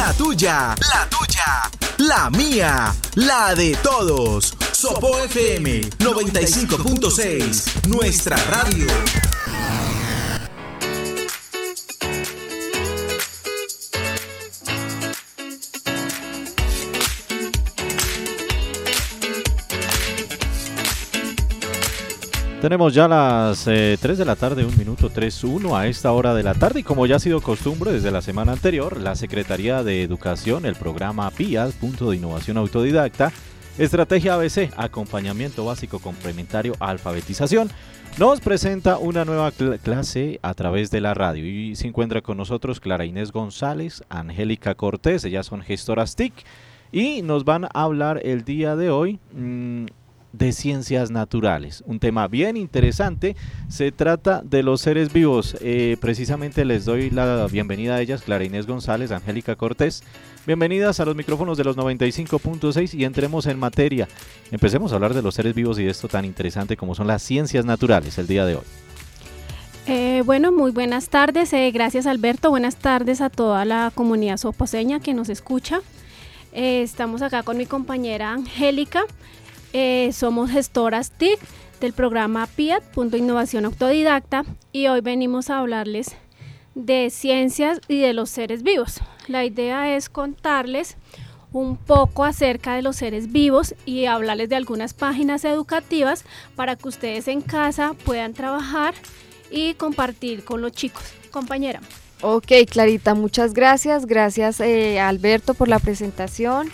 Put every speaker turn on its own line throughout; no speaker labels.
La tuya, la tuya, la mía, la de todos. Sopo FM 95.6, nuestra radio.
Tenemos ya las 3 eh, de la tarde, un minuto 3.1 a esta hora de la tarde. Y como ya ha sido costumbre desde la semana anterior, la Secretaría de Educación, el programa PIAS, Punto de Innovación Autodidacta, Estrategia ABC, Acompañamiento Básico Complementario, Alfabetización, nos presenta una nueva clase a través de la radio. Y se encuentra con nosotros Clara Inés González, Angélica Cortés, ellas son gestoras TIC y nos van a hablar el día de hoy mm, de ciencias naturales. Un tema bien interesante. Se trata de los seres vivos. Eh, precisamente les doy la bienvenida a ellas, Clara Inés González, Angélica Cortés. Bienvenidas a los micrófonos de los 95.6 y entremos en materia. Empecemos a hablar de los seres vivos y de esto tan interesante como son las ciencias naturales el día de hoy.
Eh, bueno, muy buenas tardes. Eh, gracias Alberto. Buenas tardes a toda la comunidad soposeña que nos escucha. estamos acá con mi compañera Angélica. Eh, somos gestoras TIC del programa PIAT, Punto Innovación Autodidacta, y hoy venimos a hablarles de ciencias y de los seres vivos. La idea es contarles un poco acerca de los seres vivos y hablarles de algunas páginas educativas para que ustedes en casa puedan trabajar y compartir con los chicos. Compañera.
Ok, Clarita, muchas gracias. Gracias eh, Alberto por la presentación.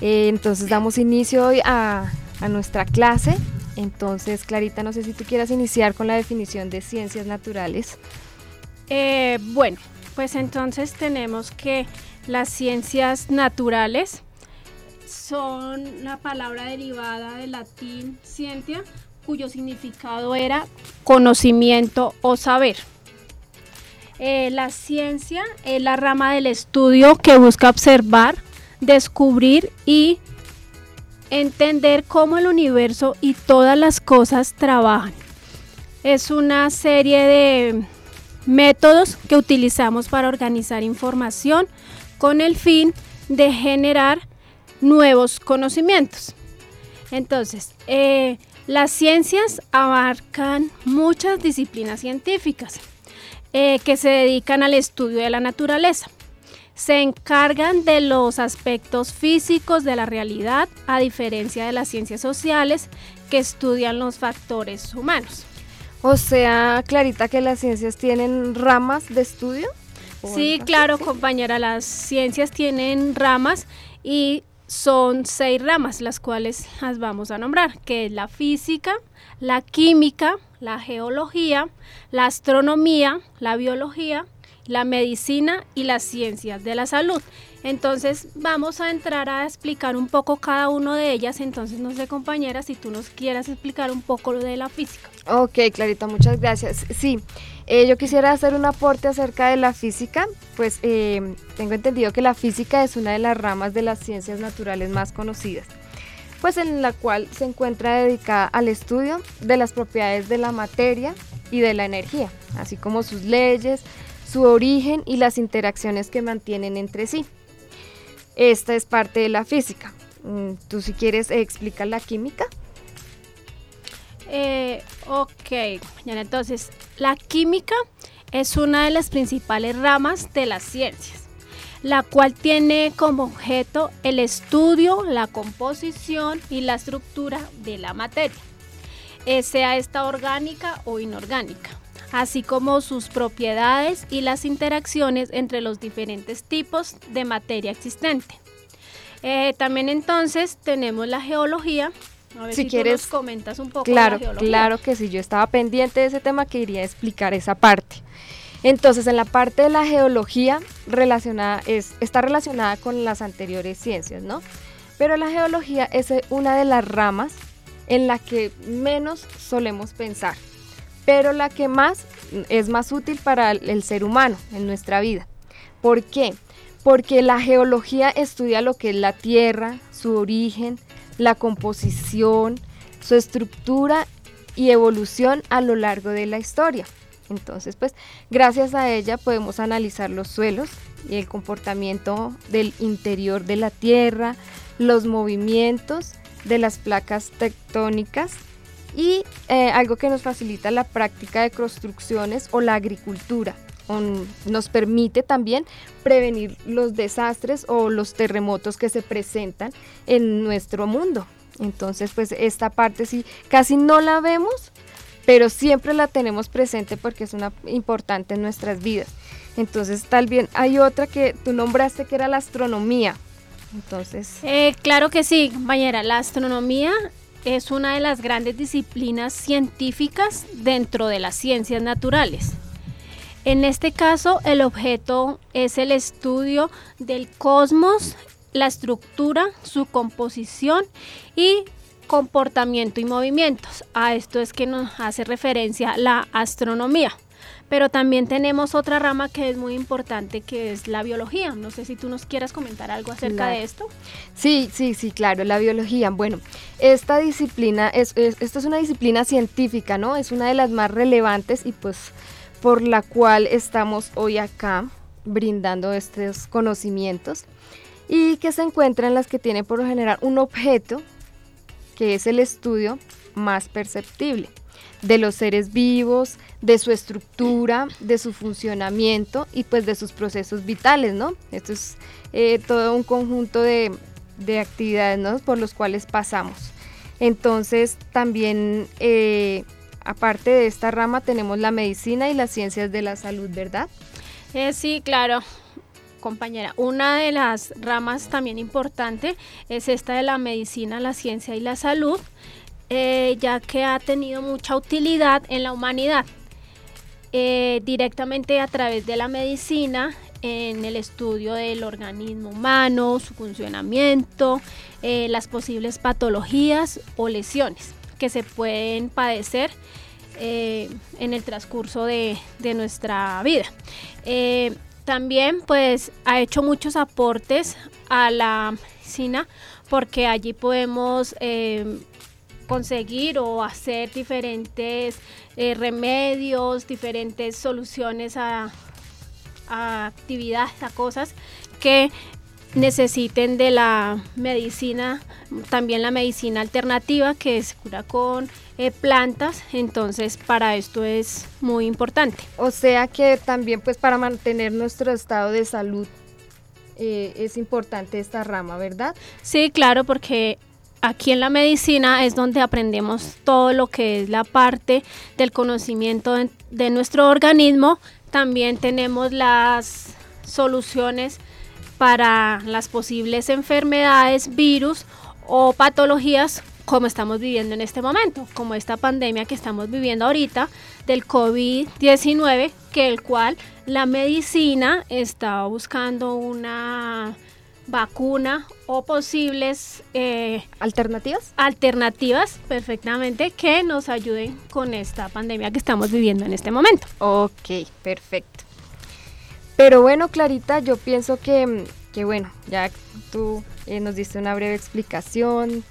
Eh, entonces damos inicio hoy a a nuestra clase. Entonces, Clarita, no sé si tú quieras iniciar con la definición de ciencias naturales.
Eh, bueno, pues entonces tenemos que las ciencias naturales son la palabra derivada del latín scientia, cuyo significado era conocimiento o saber. Eh, la ciencia es la rama del estudio que busca observar, descubrir y entender cómo el universo y todas las cosas trabajan. Es una serie de métodos que utilizamos para organizar información con el fin de generar nuevos conocimientos. Entonces, eh, las ciencias abarcan muchas disciplinas científicas eh, que se dedican al estudio de la naturaleza se encargan de los aspectos físicos de la realidad, a diferencia de las ciencias sociales que estudian los factores humanos.
O sea, Clarita, que las ciencias tienen ramas de estudio.
Sí, claro, compañera, las ciencias tienen ramas y son seis ramas, las cuales las vamos a nombrar, que es la física, la química, la geología, la astronomía, la biología, la medicina y las ciencias de la salud. Entonces vamos a entrar a explicar un poco cada una de ellas. Entonces no sé compañera si tú nos quieras explicar un poco de la física.
Ok, Clarita, muchas gracias. Sí, eh, yo quisiera hacer un aporte acerca de la física. Pues eh, tengo entendido que la física es una de las ramas de las ciencias naturales más conocidas pues en la cual se encuentra dedicada al estudio de las propiedades de la materia y de la energía, así como sus leyes, su origen y las interacciones que mantienen entre sí. Esta es parte de la física. Mm, ¿Tú si quieres explicar la química?
Eh, ok, entonces la química es una de las principales ramas de las ciencias, la cual tiene como objeto el estudio, la composición y la estructura de la materia, eh, sea esta orgánica o inorgánica así como sus propiedades y las interacciones entre los diferentes tipos de materia existente. Eh, también entonces tenemos la geología.
A ver si, quieres, nos comentas un poco. Claro, claro que sí. Yo estaba pendiente de ese tema que iría a explicar esa parte. Entonces, en la parte de la geología relacionada es, está relacionada con las anteriores ciencias, ¿no? Pero la geología es una de las ramas en la que menos solemos pensar pero la que más es más útil para el ser humano en nuestra vida. ¿Por qué? Porque la geología estudia lo que es la tierra, su origen, la composición, su estructura y evolución a lo largo de la historia. Entonces, pues gracias a ella podemos analizar los suelos y el comportamiento del interior de la Tierra, los movimientos de las placas tectónicas y eh, algo que nos facilita la práctica de construcciones o la agricultura. nos permite también prevenir los desastres o los terremotos que se presentan en nuestro mundo. Entonces, pues esta parte sí, casi no la vemos, pero siempre la tenemos presente porque es una importante en nuestras vidas. Entonces, tal bien, hay otra que tú nombraste que era la astronomía. Entonces,
eh, claro que sí, compañera, la astronomía es una de las grandes disciplinas científicas dentro de las ciencias naturales. En este caso, el objeto es el estudio del cosmos, la estructura, su composición y comportamiento y movimientos. A esto es que nos hace referencia la astronomía. Pero también tenemos otra rama que es muy importante, que es la biología. No sé si tú nos quieras comentar algo acerca de esto.
Sí, sí, sí, claro, la biología. Bueno, esta disciplina, es, esta es una disciplina científica, ¿no? Es una de las más relevantes y pues por la cual estamos hoy acá brindando estos conocimientos y que se encuentran las que tienen por lo general un objeto que es el estudio más perceptible de los seres vivos, de su estructura, de su funcionamiento y pues de sus procesos vitales, ¿no? Esto es eh, todo un conjunto de, actividades ¿no? por los cuales pasamos. Entonces también, eh, aparte de esta rama, tenemos la medicina y las ciencias de la salud, ¿verdad?
Eh, sí, claro compañera. Una de las ramas también importante es esta de la medicina, la ciencia y la salud, eh, ya que ha tenido mucha utilidad en la humanidad. Eh, directamente a través de la medicina, en el estudio del organismo humano, su funcionamiento, eh, las posibles patologías o lesiones que se pueden padecer en el transcurso de, de nuestra vida. También pues ha hecho muchos aportes a la medicina porque allí podemos conseguir o hacer diferentes eh, remedios, diferentes soluciones a, a actividades, a cosas que necesiten de la medicina, también la medicina alternativa que se cura con eh, plantas, entonces para esto es muy importante.
O sea que también pues para mantener nuestro estado de salud eh, es importante esta rama, ¿verdad?
Sí, claro, porque aquí en la medicina es donde aprendemos todo lo que es la parte del conocimiento de nuestro organismo. También tenemos las soluciones para las posibles enfermedades, virus o patologías como estamos viviendo en este momento, como esta pandemia que estamos viviendo ahorita del COVID-19, que el cual la medicina está buscando una vacuna o posibles
eh, alternativas
alternativas perfectamente que nos ayuden con esta pandemia que estamos viviendo en este momento.
Ok perfecto. Pero bueno Clarita yo pienso que, que bueno ya tú eh, nos diste una breve explicación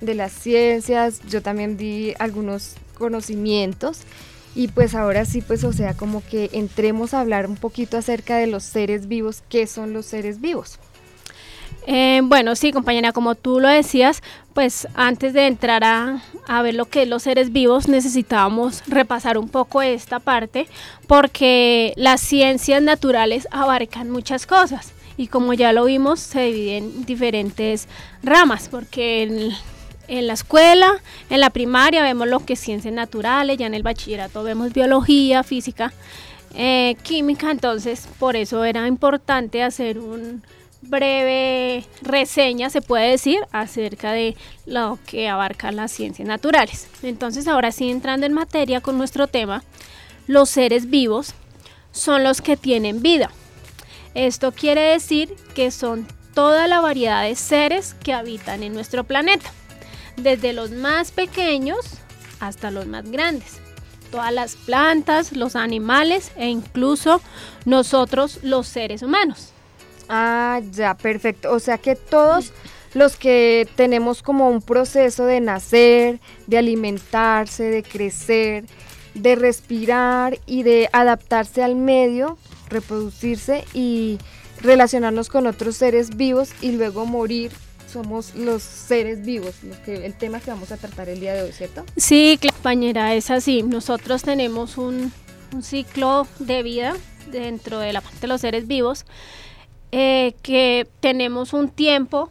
de las ciencias, yo también di algunos conocimientos y pues ahora sí, pues o sea, como que entremos a hablar un poquito acerca de los seres vivos, ¿qué son los seres vivos?
Eh, bueno, sí, compañera, como tú lo decías, pues antes de entrar a, a, ver lo que es los seres vivos, necesitábamos repasar un poco esta parte, porque las ciencias naturales abarcan muchas cosas y como ya lo vimos, se dividen en diferentes ramas, porque en en la escuela, en la primaria vemos lo que es ciencias naturales, ya en el bachillerato vemos biología, física, eh, química, entonces por eso era importante hacer un breve reseña, se puede decir, acerca de lo que abarca las ciencias naturales. Entonces ahora sí entrando en materia con nuestro tema, los seres vivos son los que tienen vida. Esto quiere decir que son toda la variedad de seres que habitan en nuestro planeta desde los más pequeños hasta los más grandes. Todas las plantas, los animales e incluso nosotros los seres humanos.
Ah, ya, perfecto. O sea que todos los que tenemos como un proceso de nacer, de alimentarse, de crecer, de respirar y de adaptarse al medio, reproducirse y relacionarnos con otros seres vivos y luego morir somos los seres vivos, que, el tema que vamos a tratar el día de hoy, ¿cierto?
Sí, compañera, es así. Nosotros tenemos un, ciclo de vida dentro de la parte de los seres vivos, eh, que tenemos un tiempo,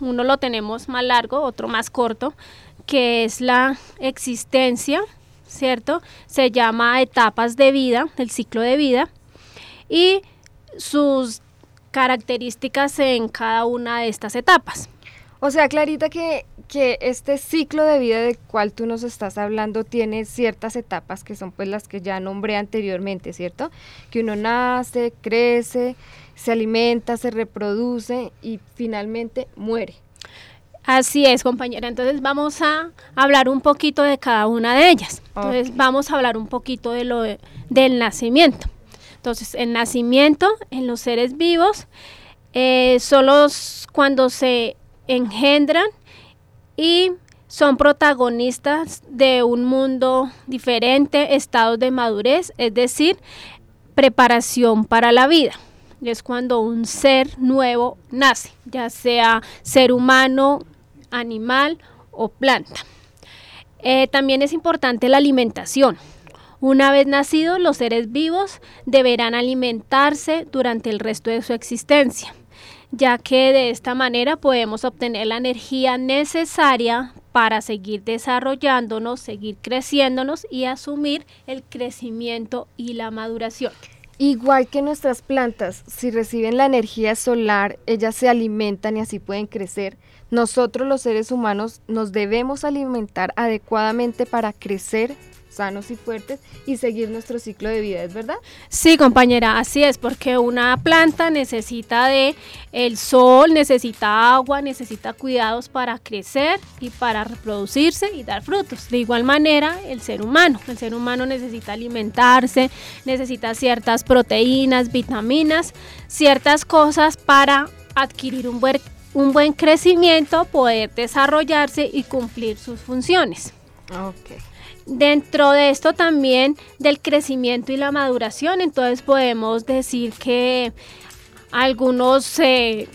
uno lo tenemos más largo, otro más corto, que es la existencia, ¿cierto? Se llama etapas de vida, el ciclo de vida, y sus características en cada una de estas etapas.
O sea, Clarita, que, que este ciclo de vida del cual tú nos estás hablando tiene ciertas etapas que son pues las que ya nombré anteriormente, ¿cierto? Que uno nace, crece, se alimenta, se reproduce y finalmente muere.
Así es, compañera. Entonces vamos a hablar un poquito de cada una de ellas. Entonces vamos a hablar un poquito de lo del nacimiento. Entonces, el nacimiento en los seres vivos eh, solo cuando se engendran y son protagonistas de un mundo diferente, estados de madurez, es decir, preparación para la vida. Es cuando un ser nuevo nace, ya sea ser humano, animal o planta. Eh, también es importante la alimentación. Una vez nacidos, los seres vivos deberán alimentarse durante el resto de su existencia ya que de esta manera podemos obtener la energía necesaria para seguir desarrollándonos, seguir creciéndonos y asumir el crecimiento y la maduración.
Igual que nuestras plantas, si reciben la energía solar, ellas se alimentan y así pueden crecer. Nosotros los seres humanos nos debemos alimentar adecuadamente para crecer sanos y fuertes y seguir nuestro ciclo de vida, ¿es verdad?
Sí, compañera, así es, porque una planta necesita de el sol, necesita agua, necesita cuidados para crecer y para reproducirse y dar frutos. De igual manera, el ser humano, el ser humano necesita alimentarse, necesita ciertas proteínas, vitaminas, ciertas cosas para adquirir un buen, un buen crecimiento, poder desarrollarse y cumplir sus funciones.
Okay.
Dentro de esto también del crecimiento y la maduración, entonces podemos decir que algunos eh,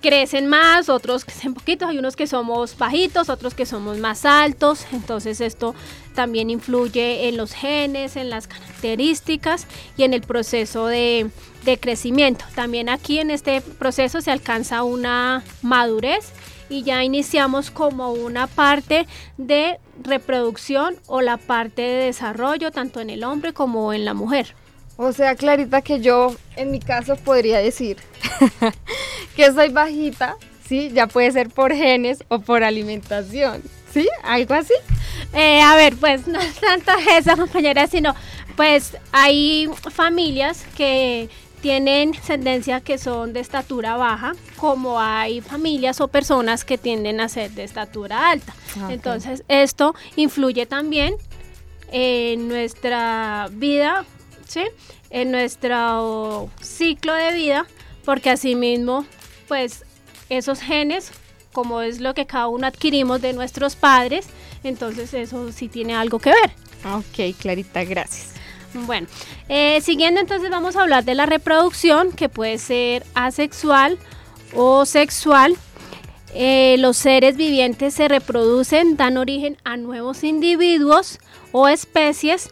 crecen más, otros crecen poquitos, hay unos que somos bajitos, otros que somos más altos, entonces esto también influye en los genes, en las características y en el proceso de, de crecimiento. También aquí en este proceso se alcanza una madurez y ya iniciamos como una parte de reproducción o la parte de desarrollo tanto en el hombre como en la mujer.
O sea, Clarita, que yo en mi caso podría decir que soy bajita, ¿sí? Ya puede ser por genes o por alimentación, ¿sí? ¿Algo así?
Eh, a ver, pues no tanto esa compañera, sino pues hay familias que tienen tendencia que son de estatura baja, como hay familias o personas que tienden a ser de estatura alta. Ah, Entonces, esto influye también en nuestra vida, ¿sí? En nuestro ciclo de vida, porque asimismo, pues esos genes, como es lo que cada uno adquirimos de nuestros padres, entonces eso sí tiene algo que ver.
Ok, Clarita, gracias.
Bueno, eh, siguiendo entonces vamos a hablar de la reproducción que puede ser asexual o sexual. Eh, los seres vivientes se reproducen, dan origen a nuevos individuos o especies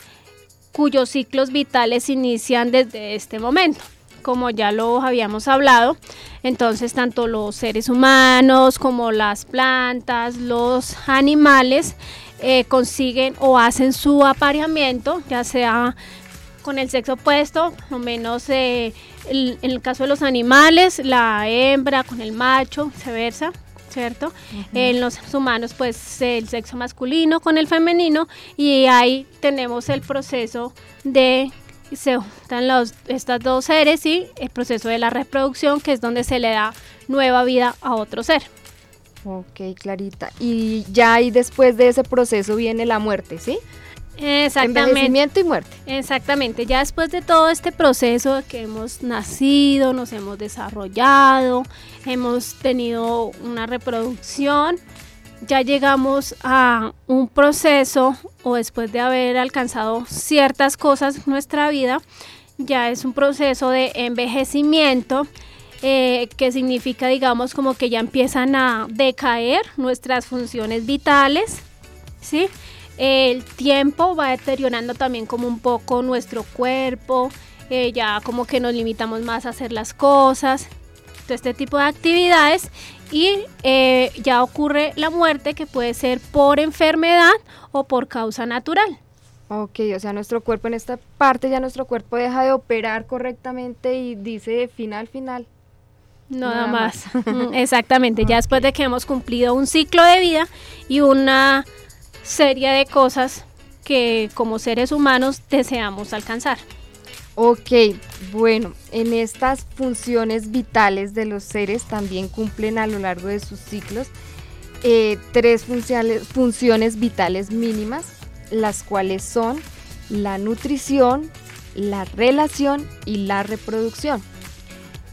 cuyos ciclos vitales inician desde este momento. Como ya lo habíamos hablado, entonces tanto los seres humanos como las plantas, los animales eh, consiguen o hacen su apareamiento, ya sea con el sexo opuesto, o menos eh, en el caso de los animales, la hembra con el macho, viceversa. ¿Cierto? En los humanos, pues el sexo masculino con el femenino, y ahí tenemos el proceso de se juntan los, estas dos seres y el proceso de la reproducción, que es donde se le da nueva vida a otro ser.
Ok, Clarita. Y ya ahí después de ese proceso viene la muerte, ¿sí?
Exactamente.
Envejecimiento y muerte.
Exactamente. Ya después de todo este proceso que hemos nacido, nos hemos desarrollado, hemos tenido una reproducción, ya llegamos a un proceso o después de haber alcanzado ciertas cosas en nuestra vida, ya es un proceso de envejecimiento eh, que significa, digamos, como que ya empiezan a decaer nuestras funciones vitales, ¿sí? El tiempo va deteriorando también como un poco nuestro cuerpo, eh, ya como que nos limitamos más a hacer las cosas, todo este tipo de actividades y eh, ya ocurre la muerte que puede ser por enfermedad o por causa natural.
Ok, o sea, nuestro cuerpo en esta parte ya nuestro cuerpo deja de operar correctamente y dice final, final.
Nada, más. Exactamente, ya después de que hemos cumplido un ciclo de vida y una serie de cosas que como seres humanos deseamos alcanzar.
Ok, bueno, en estas funciones vitales de los seres también cumplen a lo largo de sus ciclos eh, tres funciones vitales mínimas, las cuales son la nutrición, la relación y la reproducción.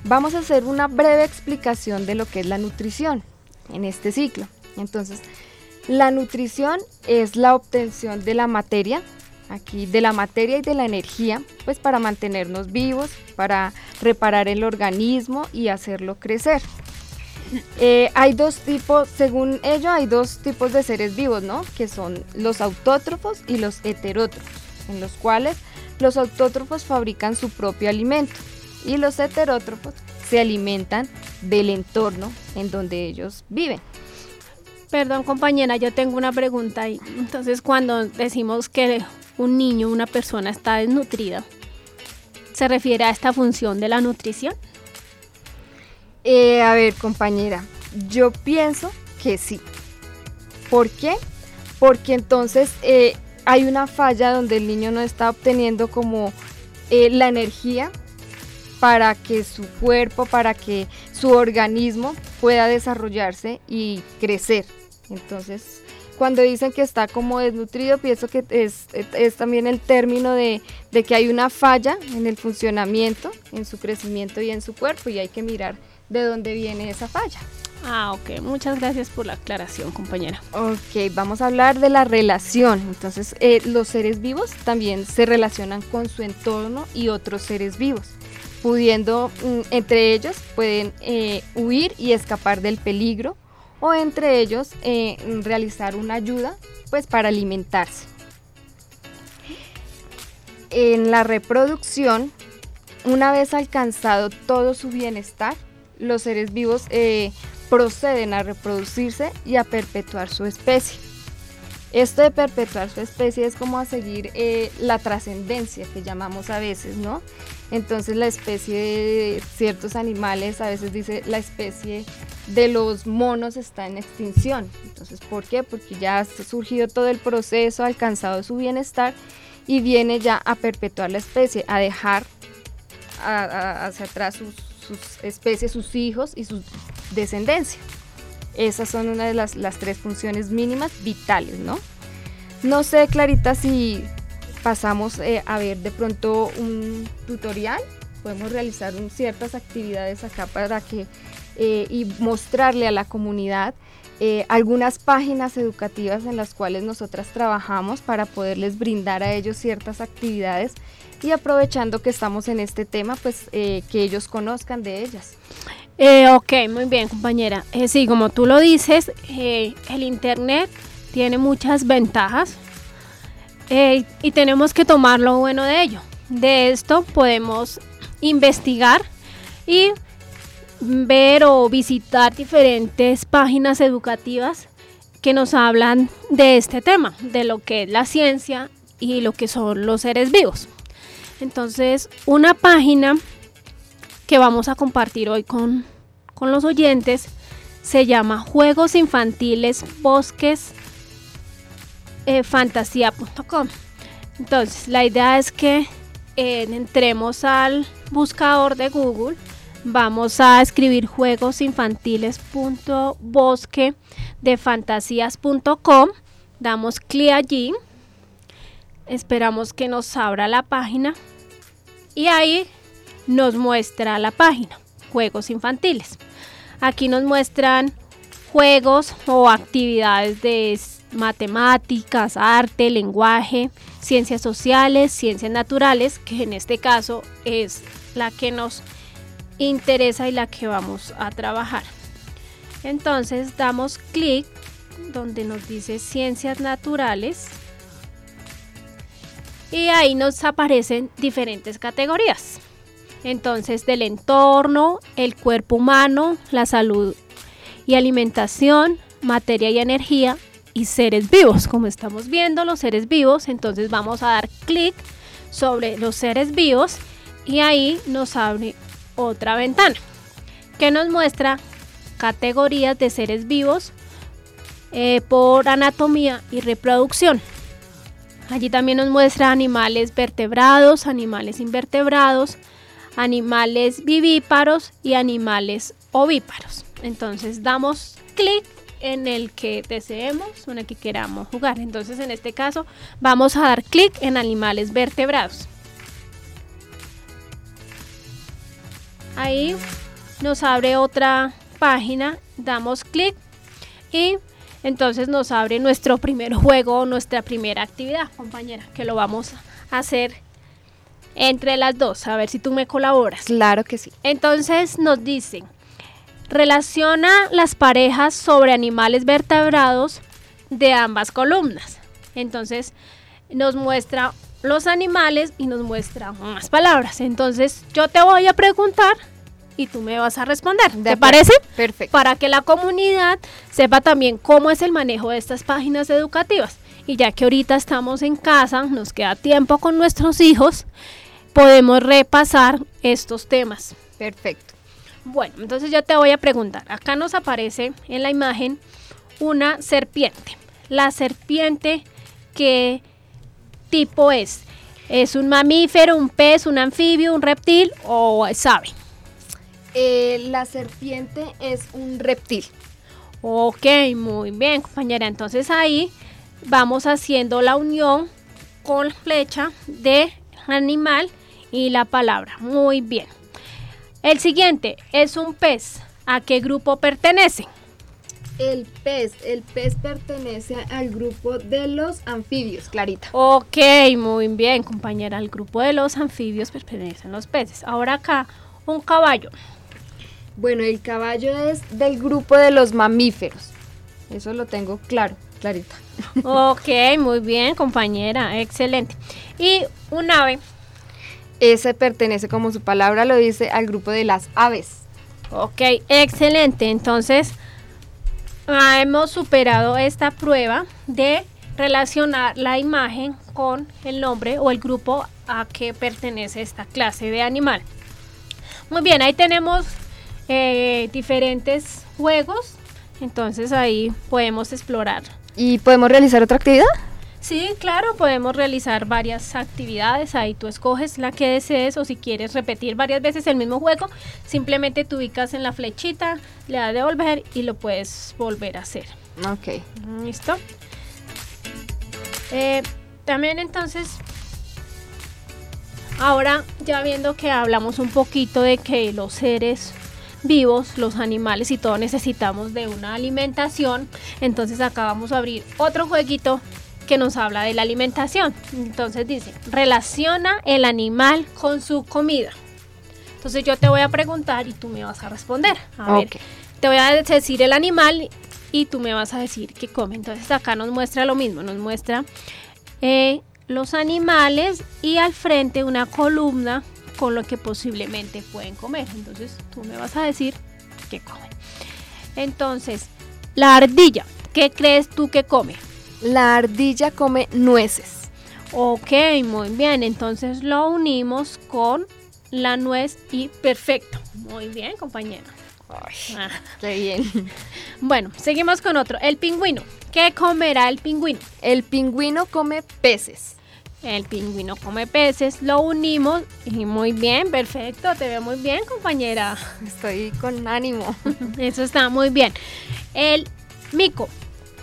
Vamos a hacer una breve explicación de lo que es la nutrición en este ciclo. Entonces, la nutrición es la obtención de la materia, aquí de la materia y de la energía, pues para mantenernos vivos, para reparar el organismo y hacerlo crecer. Eh, hay dos tipos, según ello, hay dos tipos de seres vivos, ¿no? Que son los autótrofos y los heterótrofos, en los cuales los autótrofos fabrican su propio alimento y los heterótrofos se alimentan del entorno en donde ellos viven.
Perdón compañera, yo tengo una pregunta ahí. Entonces cuando decimos que un niño, una persona está desnutrida, ¿se refiere a esta función de la nutrición?
Eh, a ver compañera, yo pienso que sí. ¿Por qué? Porque entonces eh, hay una falla donde el niño no está obteniendo como eh, la energía para que su cuerpo, para que su organismo pueda desarrollarse y crecer. Entonces, cuando dicen que está como desnutrido, pienso que es, también el término de, de, que hay una falla en el funcionamiento, en su crecimiento y en su cuerpo y hay que mirar de dónde viene esa falla.
Ah, ok. Muchas gracias por la aclaración, compañera.
Ok, vamos a hablar de la relación. Entonces, eh, los seres vivos también se relacionan con su entorno y otros seres vivos pudiendo mm, entre ellos pueden eh, huir y escapar del peligro o entre ellos eh, realizar una ayuda pues para alimentarse. En la reproducción, una vez alcanzado todo su bienestar, los seres vivos eh, proceden a reproducirse y a perpetuar su especie. Esto de perpetuar su especie es como a seguir la trascendencia que llamamos a veces, ¿no? Entonces la especie de ciertos animales, a veces dice la especie de los monos está en extinción. Entonces, ¿por qué? Porque ya ha surgido todo el proceso, ha alcanzado su bienestar y viene ya a perpetuar la especie, a dejar hacia atrás sus, especies, sus hijos y su descendencia. Esas son una de las, las tres funciones mínimas vitales, ¿no? No sé, Clarita, si pasamos eh, a ver de pronto un tutorial, podemos realizar ciertas actividades acá para que eh, y mostrarle a la comunidad eh, algunas páginas educativas en las cuales nosotras trabajamos para poderles brindar a ellos ciertas actividades y aprovechando que estamos en este tema, pues que ellos conozcan de ellas.
Ok, muy bien compañera. sí, como tú lo dices, el Internet tiene muchas ventajas, eh, y tenemos que tomar lo bueno de ello. De esto podemos investigar y ver o visitar diferentes páginas educativas que nos hablan de este tema, de lo que es la ciencia y lo que son los seres vivos. Entonces, una página que vamos a compartir hoy con, con los oyentes se llama Juegos Infantiles Bosques eh, fantasía.com. Entonces, la idea es que eh, entremos al buscador de Google, vamos a escribir juegos infantiles.bosque de fantasías.com, damos clic allí, esperamos que nos abra la página y ahí nos muestra la página, juegos infantiles. Aquí nos muestran juegos o actividades de matemáticas, arte, lenguaje, ciencias sociales, ciencias naturales, que en este caso es la que nos interesa y la que vamos a trabajar. Entonces damos clic donde nos dice ciencias naturales y ahí nos aparecen diferentes categorías. Entonces del entorno, el cuerpo humano, la salud y alimentación, materia y energía y seres vivos. Como estamos viendo los seres vivos, entonces vamos a dar clic sobre los seres vivos y ahí nos abre otra ventana que nos muestra categorías de seres vivos eh, por anatomía y reproducción. Allí también nos muestra animales vertebrados, animales invertebrados, animales vivíparos y animales ovíparos. Entonces damos clic en el que deseemos o en el que queramos jugar. Entonces en este caso vamos a dar clic en animales vertebrados. Ahí nos abre otra página, damos clic y entonces nos abre nuestro primer juego, nuestra primera actividad, compañera, que lo vamos a hacer entre las dos, a ver si tú me colaboras.
Claro que sí.
Entonces nos dicen, relaciona las parejas sobre animales vertebrados de ambas columnas. Entonces nos muestra los animales y nos muestra unas palabras. Entonces yo te voy a preguntar y tú me vas a responder. ¿Te parece?
Perfecto.
Para que la comunidad sepa también cómo es el manejo de estas páginas educativas. Y ya que ahorita estamos en casa, nos queda tiempo con nuestros hijos, podemos repasar estos temas.
Perfecto.
Bueno, entonces yo te voy a preguntar. Acá nos aparece en la imagen una serpiente. La serpiente, ¿qué tipo es? ¿Es un mamífero, un pez, un anfibio, un reptil o es ave?
Eh, la serpiente es un reptil.
Ok, muy bien, compañera. Entonces ahí vamos haciendo la unión con la flecha de animal y la palabra. Muy bien. El siguiente es un pez. ¿A qué grupo pertenece?
El pez, el pez pertenece al grupo de los anfibios, Clarita.
Ok, muy bien, compañera. Al grupo de los anfibios pertenecen los peces. Ahora acá, un caballo.
Bueno, el caballo es del grupo de los mamíferos. Eso lo tengo claro, Clarita.
Ok, muy bien, compañera. Excelente. Y un ave.
Ese pertenece, como su palabra lo dice, al grupo de las aves.
Ok, excelente. Entonces, ah, hemos superado esta prueba de relacionar la imagen con el nombre o el grupo a que pertenece esta clase de animal. Muy bien, ahí tenemos eh, diferentes juegos. Entonces ahí podemos explorar.
¿Y podemos realizar otra actividad?
Sí, claro, podemos realizar varias actividades. Ahí tú escoges la que desees o si quieres repetir varias veces el mismo juego, simplemente te ubicas en la flechita, le das de volver y lo puedes volver a hacer.
Ok.
¿Listo? Eh, también entonces, ahora ya viendo que hablamos un poquito de que los seres vivos, los animales y todo necesitamos de una alimentación, entonces acá vamos a abrir otro jueguito que nos habla de la alimentación. Entonces dice, relaciona el animal con su comida. Entonces yo te voy a preguntar y tú me vas a responder. A ver, te voy a decir el animal y tú me vas a decir qué come. Entonces acá nos muestra lo mismo, nos muestra eh, los animales y al frente una columna con lo que posiblemente pueden comer. Entonces tú me vas a decir qué comen. Entonces, la ardilla, ¿qué crees tú que come?
La ardilla come nueces.
Ok, muy bien. Entonces lo unimos con la nuez y perfecto. Muy bien, compañero.
Ah. Qué bien.
Bueno, seguimos con otro. El pingüino. ¿Qué comerá el pingüino?
El pingüino come peces.
El pingüino come peces. Lo unimos y muy bien, perfecto. Te veo muy bien, compañera.
Estoy con ánimo.
Eso está muy bien. El mico.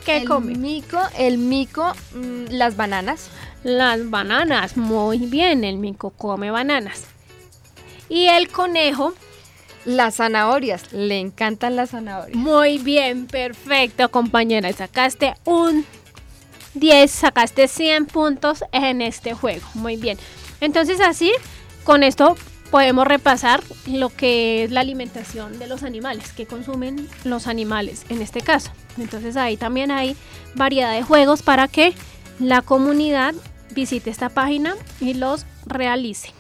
¿Qué
el
come?
Mico, el mico, mm, las bananas.
Las bananas, muy bien, el mico come bananas. Y el conejo.
Las zanahorias, le encantan las zanahorias.
Muy bien, perfecto, compañera. Sacaste un 10, sacaste 100 puntos en este juego. Muy bien. Entonces así, con esto podemos repasar lo que es la alimentación de los animales, que consumen los animales en este caso. Entonces ahí también hay variedad de juegos para que la comunidad visite esta página y los realice.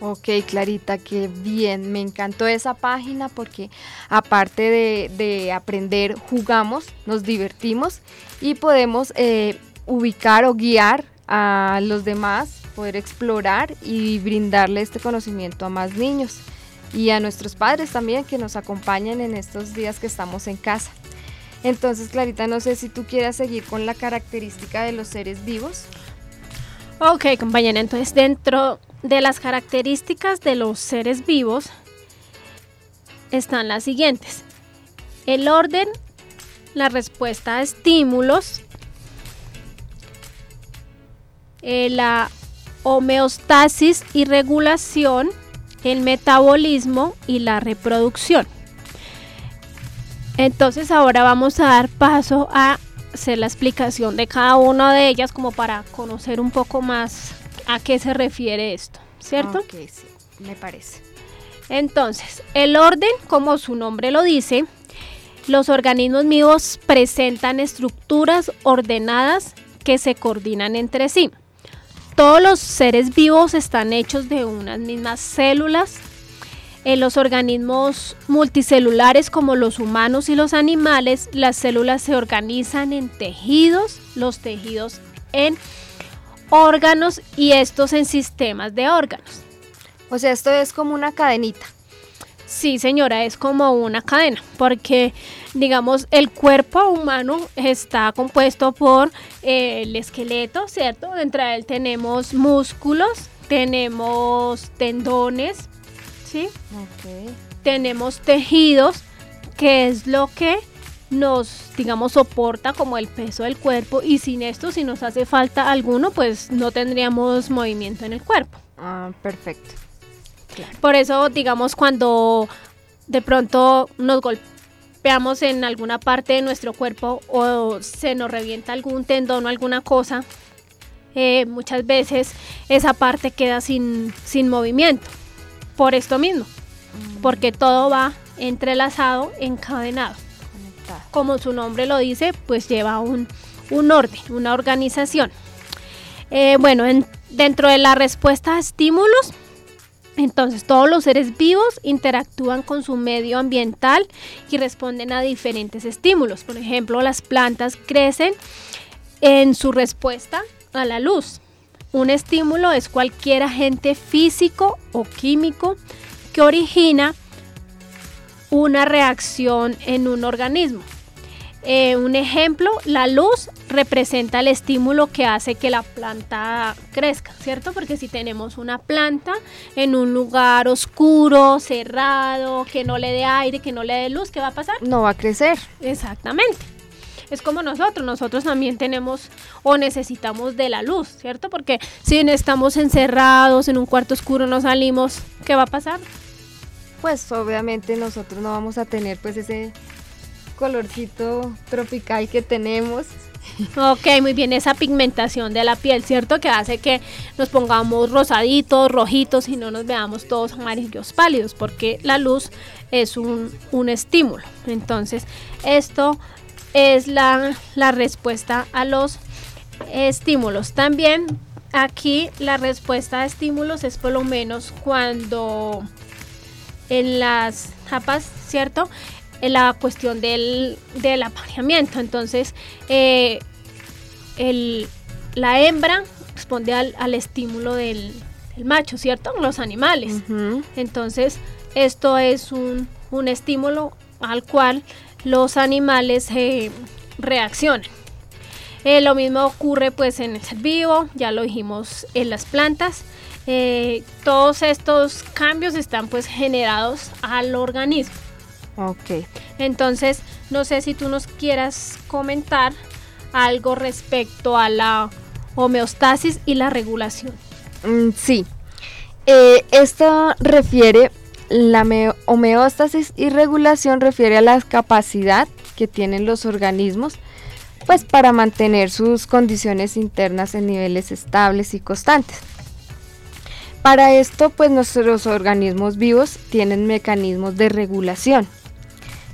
Ok, Clarita, qué bien. Me encantó esa página porque aparte de, aprender, jugamos, nos divertimos y podemos eh, ubicar o guiar a los demás, poder explorar y brindarle este conocimiento a más niños y a nuestros padres también que nos acompañan en estos días que estamos en casa. Entonces, Clarita, no sé si tú quieras seguir con la característica de los seres vivos.
Ok, compañera, entonces dentro de las características de los seres vivos están las siguientes. El orden, la respuesta a estímulos, eh, la homeostasis y regulación, el metabolismo y la reproducción. Entonces ahora vamos a dar paso a hacer la explicación de cada una de ellas como para conocer un poco más a qué se refiere esto, ¿cierto?
Ok, sí, me parece.
Entonces, el orden, como su nombre lo dice, los organismos vivos presentan estructuras ordenadas que se coordinan entre sí. Todos los seres vivos están hechos de unas mismas células. En los organismos multicelulares como los humanos y los animales, las células se organizan en tejidos, los tejidos en órganos y estos en sistemas de órganos.
O sea, esto es como una cadenita.
Sí, señora, es como una cadena, porque digamos el cuerpo humano está compuesto por eh, el esqueleto, ¿cierto? Dentro de él tenemos músculos, tenemos tendones, ¿sí? Tenemos tejidos, que es lo que nos, digamos, soporta como el peso del cuerpo y sin esto, si nos hace falta alguno, pues no tendríamos movimiento en el cuerpo.
Ah, perfecto.
Por eso, digamos, cuando de pronto nos golpeamos en alguna parte de nuestro cuerpo o se nos revienta algún tendón o alguna cosa, eh, muchas veces esa parte queda sin, sin movimiento. Por esto mismo, mm. porque todo va entrelazado, encadenado. Como su nombre lo dice, pues lleva un, orden, una organización. Eh, bueno, dentro de la respuesta a estímulos, entonces, todos los seres vivos interactúan con su medio ambiental y responden a diferentes estímulos. Por ejemplo, las plantas crecen en su respuesta a la luz. Un estímulo es cualquier agente físico o químico que origina una reacción en un organismo. Eh, un ejemplo, la luz representa el estímulo que hace que la planta crezca, ¿cierto? Porque si tenemos una planta en un lugar oscuro, cerrado, que no le dé aire, que no le dé luz, ¿qué va a pasar?
No va a crecer.
Exactamente. Es como nosotros, nosotros también tenemos o necesitamos de la luz, ¿cierto? Porque si estamos encerrados en un cuarto oscuro, no salimos, ¿qué va a pasar?
Pues obviamente nosotros no vamos a tener pues ese colorcito tropical que tenemos.
Ok, muy bien, esa pigmentación de la piel, ¿cierto? Que hace que nos pongamos rosaditos, rojitos y no nos veamos todos amarillos pálidos, porque la luz es un, estímulo. Entonces, esto es la, la respuesta a los estímulos. También aquí la respuesta a estímulos es por lo menos cuando en las tapas, ¿cierto? la cuestión del, apareamiento. Entonces, eh, la hembra responde al, estímulo del, macho, ¿cierto? Los animales. Entonces, esto es un, estímulo al cual los animales eh, reaccionan. Eh, lo mismo ocurre pues en el ser vivo, ya lo dijimos en las plantas. Todos estos cambios están pues generados al organismo.
Ok.
Entonces, no sé si tú nos quieras comentar algo respecto a la homeostasis y la regulación.
Mm, sí. Eh, esta refiere La homeostasis y regulación refiere a la capacidad que tienen los organismos pues para mantener sus condiciones internas en niveles estables y constantes. Para esto, pues nuestros organismos vivos tienen mecanismos de regulación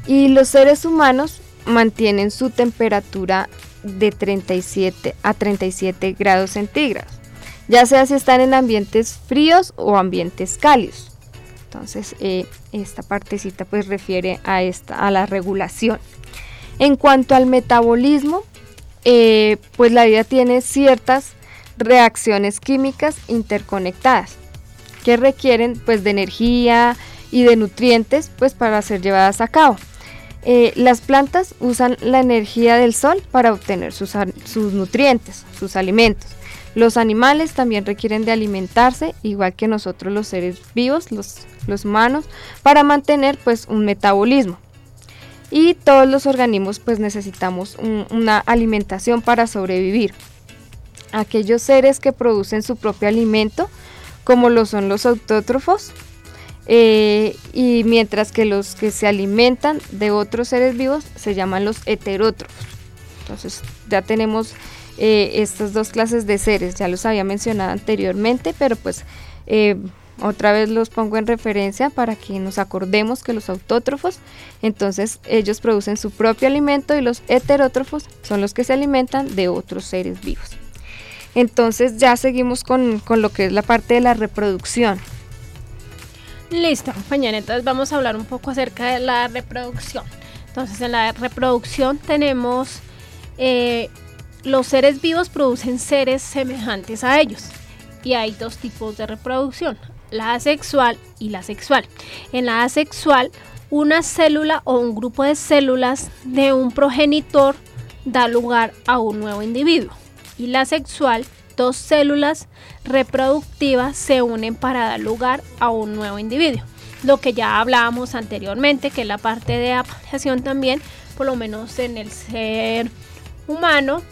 y los seres humanos mantienen su temperatura de 37 a 37 grados centígrados, ya sea si están en ambientes fríos o ambientes cálidos. Entonces, eh, esta partecita pues refiere a, esta, a la regulación. En cuanto al metabolismo, eh, pues la vida tiene ciertas reacciones químicas interconectadas que requieren pues de energía y de nutrientes pues para ser llevadas a cabo. Eh, las plantas usan la energía del sol para obtener sus, nutrientes, sus alimentos. Los animales también requieren de alimentarse, igual que nosotros los seres vivos, los, los humanos, para mantener pues un metabolismo. Y todos los organismos pues necesitamos una alimentación para sobrevivir. Aquellos seres que producen su propio alimento como lo son los autótrofos, eh, y mientras que los que se alimentan de otros seres vivos se llaman los heterótrofos. Entonces ya tenemos eh, estas dos clases de seres, ya los había mencionado anteriormente, pero pues eh, otra vez los pongo en referencia para que nos acordemos que los autótrofos, entonces ellos producen su propio alimento y los heterótrofos son los que se alimentan de otros seres vivos. Entonces ya seguimos con, lo que es la parte de la reproducción.
Listo, compañera, entonces vamos a hablar un poco acerca de la reproducción. Entonces en la reproducción tenemos eh, los seres vivos producen seres semejantes a ellos. Y hay dos tipos de reproducción, la asexual y la sexual. En la asexual, una célula o un grupo de células de un progenitor da lugar a un nuevo individuo y la sexual, dos células reproductivas se unen para dar lugar a un nuevo individuo. Lo que ya hablábamos anteriormente, que es la parte de apareación también, por lo menos en el ser humano,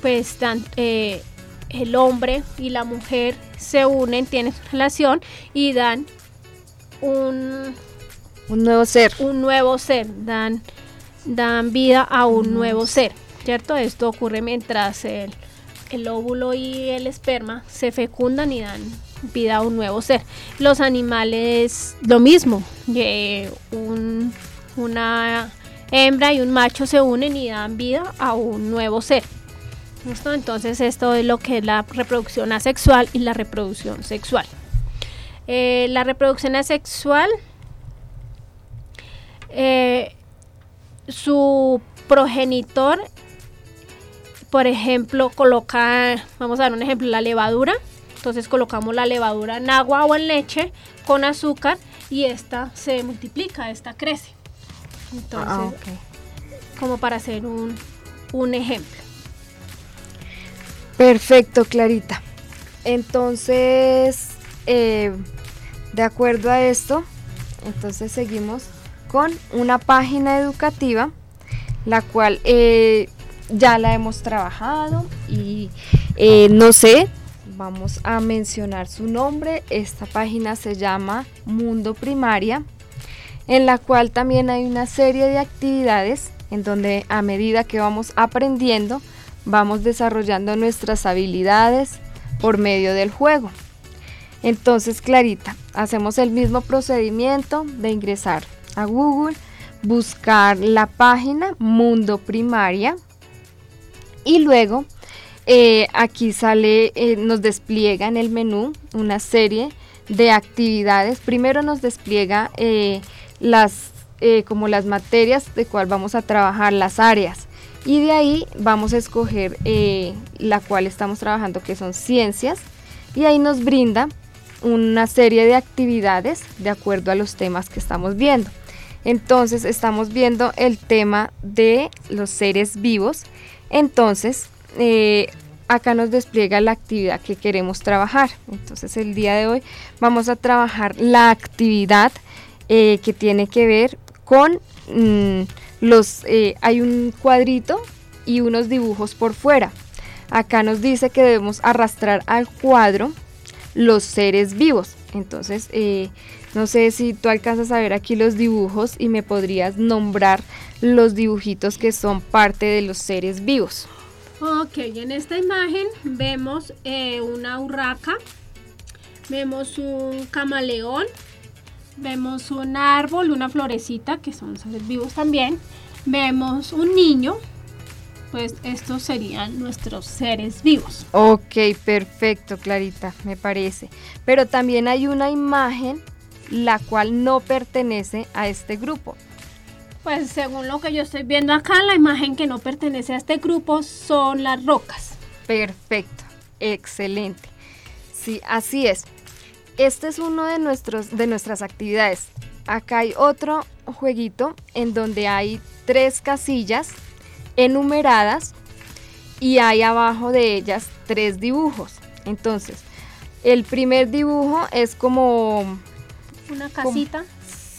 pues eh, el hombre y la mujer se unen, tienen relación y dan un,
un nuevo ser.
Un nuevo ser, dan, dan vida a un nuevo ser, ¿cierto? Esto ocurre mientras el el óvulo y el esperma se fecundan y dan vida a un nuevo ser. Los animales, lo mismo, una hembra y un macho se unen y dan vida a un nuevo ser. Entonces esto es lo que es la reproducción asexual y la reproducción sexual. Eh, la reproducción asexual, eh, su progenitor por ejemplo, coloca, vamos a dar un ejemplo, la levadura. Entonces colocamos la levadura en agua o en leche con azúcar y esta se multiplica, esta crece. Entonces, ah, como para hacer un, ejemplo.
Perfecto, Clarita. Entonces, eh, de acuerdo a esto, entonces seguimos con una página educativa, la cual eh, ya la hemos trabajado y eh, no sé, vamos a mencionar su nombre. Esta página se llama Mundo Primaria, en la cual también hay una serie de actividades en donde a medida que vamos aprendiendo, vamos desarrollando nuestras habilidades por medio del juego. Entonces, Clarita, hacemos el mismo procedimiento de ingresar a Google, buscar la página Mundo Primaria, y luego eh, aquí sale, eh, nos despliega en el menú una serie de actividades. Primero nos despliega eh, las, como las materias de cual vamos a trabajar, las áreas. Y de ahí vamos a escoger la cual estamos trabajando, que son ciencias. Y ahí nos brinda una serie de actividades de acuerdo a los temas que estamos viendo. Entonces estamos viendo el tema de los seres vivos entonces, eh, acá nos despliega la actividad que queremos trabajar. Entonces, el día de hoy vamos a trabajar la actividad eh, que tiene que ver con mm, los... Eh, hay un cuadrito y unos dibujos por fuera. Acá nos dice que debemos arrastrar al cuadro los seres vivos. Entonces, No sé si tú alcanzas a ver aquí los dibujos y me podrías nombrar los dibujitos que son parte de los seres vivos.
Ok, en esta imagen vemos eh, una urraca, vemos un camaleón, vemos un árbol, una florecita, que son seres vivos también, vemos un niño, pues estos serían nuestros seres vivos.
Ok, perfecto, Clarita, me parece. Pero también hay una imagen la cual no pertenece a este grupo.
Pues según lo que yo estoy viendo acá, la imagen que no pertenece a este grupo son las rocas.
Perfecto, excelente. Sí, así es. Este es uno de, nuestros, de nuestras actividades. Acá hay otro jueguito en donde hay tres casillas enumeradas y hay abajo de ellas tres dibujos. Entonces, el primer dibujo es como...
Una casita.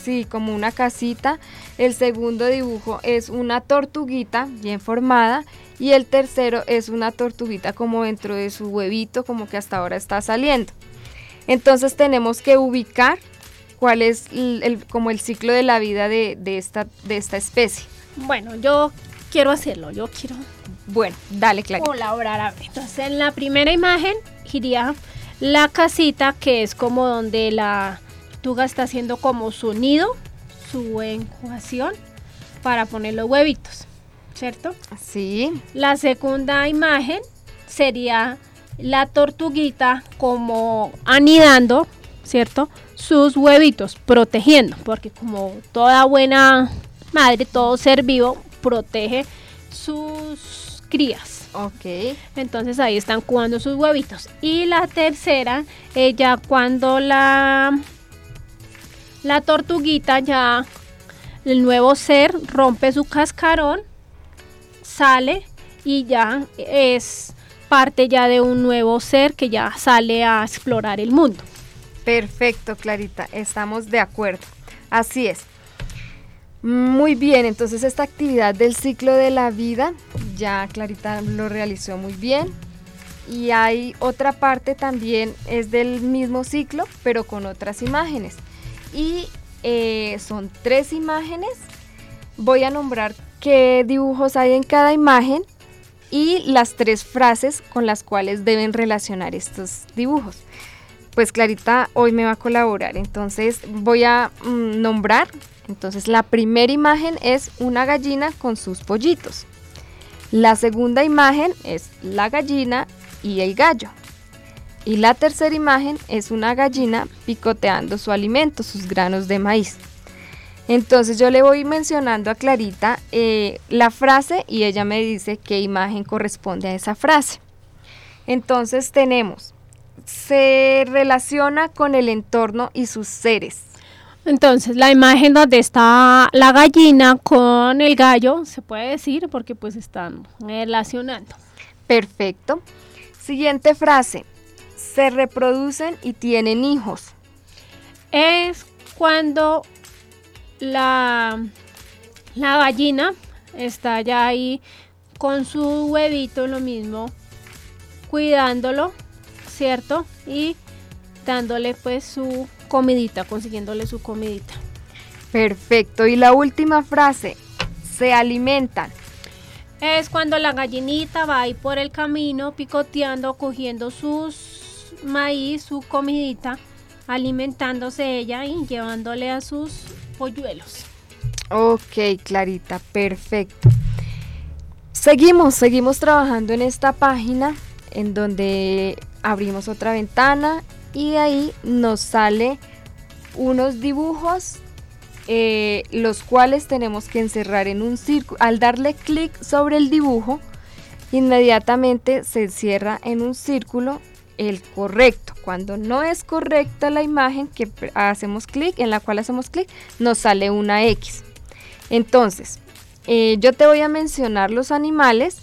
sí, como una casita. El segundo dibujo es una tortuguita bien formada. Y el tercero es una tortuguita como dentro de su huevito, como que hasta ahora está saliendo. Entonces tenemos que ubicar cuál es el, como el ciclo de la vida de, esta, de esta especie.
Bueno, yo quiero hacerlo, yo quiero...
Bueno, dale, Clara.
Colaborar. Entonces, en la primera imagen iría la casita, que es como donde la tortuga está haciendo como su nido, su encuación, para poner los huevitos, ¿cierto?
Sí.
La segunda imagen sería la tortuguita como anidando, ¿cierto? Sus huevitos, protegiendo, porque como toda buena madre, todo ser vivo, protege sus crías.
Ok.
Entonces ahí están cubando sus huevitos. Y la tercera, ella cuando la, la tortuguita ya, el nuevo ser rompe su cascarón, sale y ya es parte ya de un nuevo ser que ya sale a explorar el mundo.
Perfecto, Clarita, estamos de acuerdo. Así es. Muy bien, entonces esta actividad del ciclo de la vida, ya Clarita lo realizó muy bien. Y hay otra parte también, es del mismo ciclo, pero con otras imágenes. Y eh, son tres imágenes. Voy a nombrar qué dibujos hay en cada imagen y las tres frases con las cuales deben relacionar estos dibujos. Pues Clarita hoy me va a colaborar, entonces voy a mm, nombrar. Entonces la primera imagen es una gallina con sus pollitos. La segunda imagen es la gallina y el gallo. Y la tercera imagen es una gallina picoteando su alimento, sus granos de maíz. Entonces yo le voy mencionando a Clarita eh, la frase y ella me dice qué imagen corresponde a esa frase. Entonces tenemos, se relaciona con el entorno y sus seres.
Entonces la imagen donde está la gallina con el gallo, se puede decir porque pues están relacionando.
Perfecto. Siguiente frase, se reproducen y tienen hijos.
Es cuando la, la gallina está ya ahí con su huevito, lo mismo, cuidándolo, ¿cierto? Y dándole pues su comidita, consiguiéndole su comidita.
Perfecto. Y la última frase, se alimentan.
Es cuando la gallinita va ahí por el camino picoteando, cogiendo sus maíz, su comidita, alimentándose ella y llevándole a sus polluelos.
Ok, Clarita, perfecto. Seguimos, seguimos trabajando en esta página en donde abrimos otra ventana y ahí nos sale unos dibujos eh, los cuales tenemos que encerrar en un círculo. Al darle clic sobre el dibujo, inmediatamente se cierra en un círculo el correcto. Cuando no es correcta la imagen que hacemos clic, en la cual hacemos clic, nos sale una X. Entonces, eh, yo te voy a mencionar los animales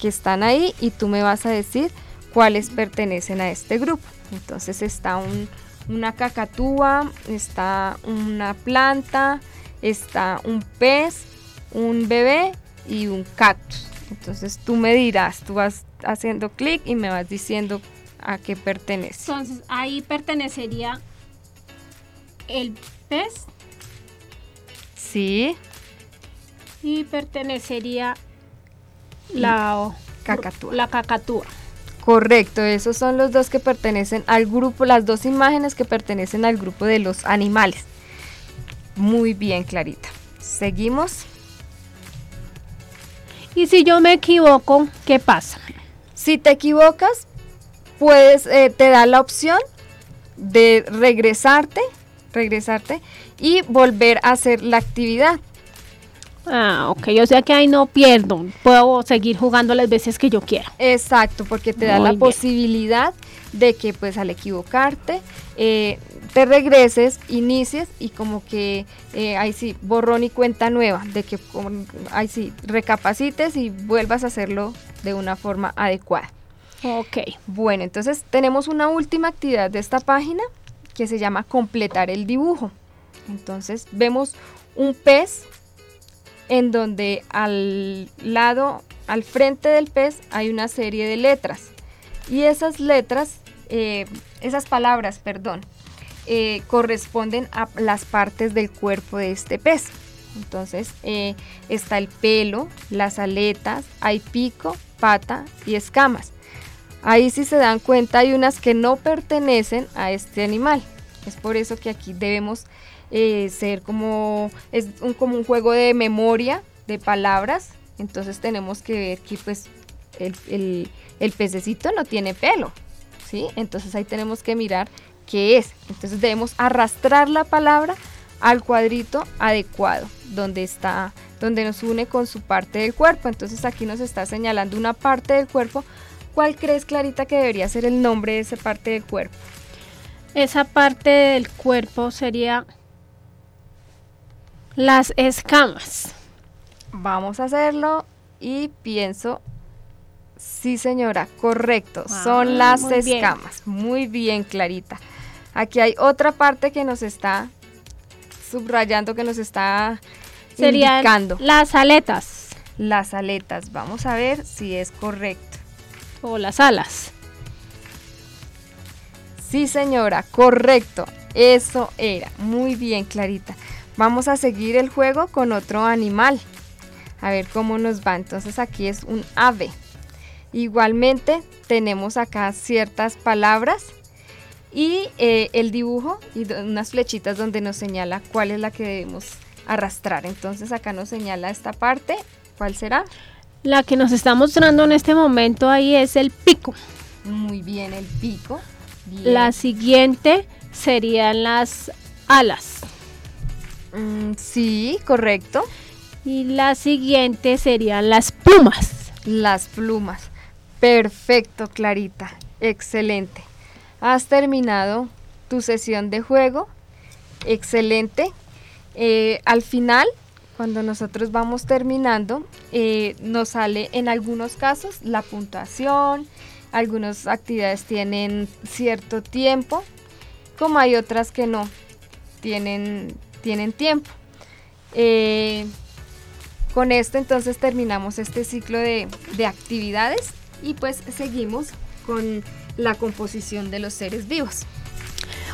que están ahí y tú me vas a decir cuáles pertenecen a este grupo. Entonces está una cacatúa, está una planta, está un pez, un bebé y un cactus. Entonces tú me dirás, tú vas haciendo clic y me vas diciendo a qué pertenece.
Entonces ahí pertenecería el pez.
Sí.
Y pertenecería la
cacatúa.
La cacatúa.
Correcto, esos son los dos que pertenecen al grupo, las dos imágenes que pertenecen al grupo de los animales. Muy bien, Clarita. Seguimos.
Y si yo me equivoco, ¿qué pasa?
Si te equivocas, puedes, eh, te da la opción de regresarte, regresarte y volver a hacer la actividad.
Ah, ok, o sea que ahí no pierdo, puedo seguir jugando las veces que yo quiera.
Exacto, porque te da la posibilidad de que pues al equivocarte eh, te regreses, inicies y como que eh, ahí sí, borrón y cuenta nueva, de que ahí sí, recapacites y vuelvas a hacerlo de una forma adecuada.
Ok.
Bueno, entonces tenemos una última actividad de esta página que se llama completar el dibujo. Entonces vemos un pez en donde al lado, al frente del pez hay una serie de letras. Y esas letras, eh, esas palabras, perdón, eh, corresponden a las partes del cuerpo de este pez. Entonces eh, está el pelo, las aletas, hay pico, pata y escamas. Ahí si se dan cuenta hay unas que no pertenecen a este animal. Es por eso que aquí debemos eh, ser como, es un, como un juego de memoria de palabras. Entonces tenemos que ver que pues el, el, pececito no tiene pelo. ¿sí? Entonces ahí tenemos que mirar qué es. Entonces debemos arrastrar la palabra al cuadrito adecuado, donde está, donde nos une con su parte del cuerpo. Entonces aquí nos está señalando una parte del cuerpo. ¿Cuál crees, Clarita, que debería ser el nombre de esa parte del cuerpo?
Esa parte del cuerpo sería las escamas.
Vamos a hacerlo y pienso, sí señora, correcto, son ah, las escamas. Muy bien, Clarita. Aquí hay otra parte que nos está subrayando, que nos está Serían indicando.
Las aletas.
Las aletas, vamos a ver si es correcto.
O las alas.
Sí señora, correcto. Eso era. Muy bien, Clarita. Vamos a seguir el juego con otro animal. A ver cómo nos va. Entonces aquí es un ave. Igualmente tenemos acá ciertas palabras y eh, el dibujo y unas flechitas donde nos señala cuál es la que debemos arrastrar. Entonces acá nos señala esta parte. ¿Cuál será?
La que nos está mostrando en este momento ahí es el pico.
Muy bien, el pico.
La siguiente serían las alas.
Mm, sí, correcto.
Y la siguiente serían las plumas.
Las plumas. Perfecto, Clarita. Excelente. Has terminado tu sesión de juego. Excelente. Eh, al final, cuando nosotros vamos terminando, eh, nos sale en algunos casos la puntuación. Algunas actividades tienen cierto tiempo, como hay otras que no tienen tienen tiempo. Eh, con esto entonces terminamos este ciclo de, de actividades y pues seguimos con la composición de los seres vivos.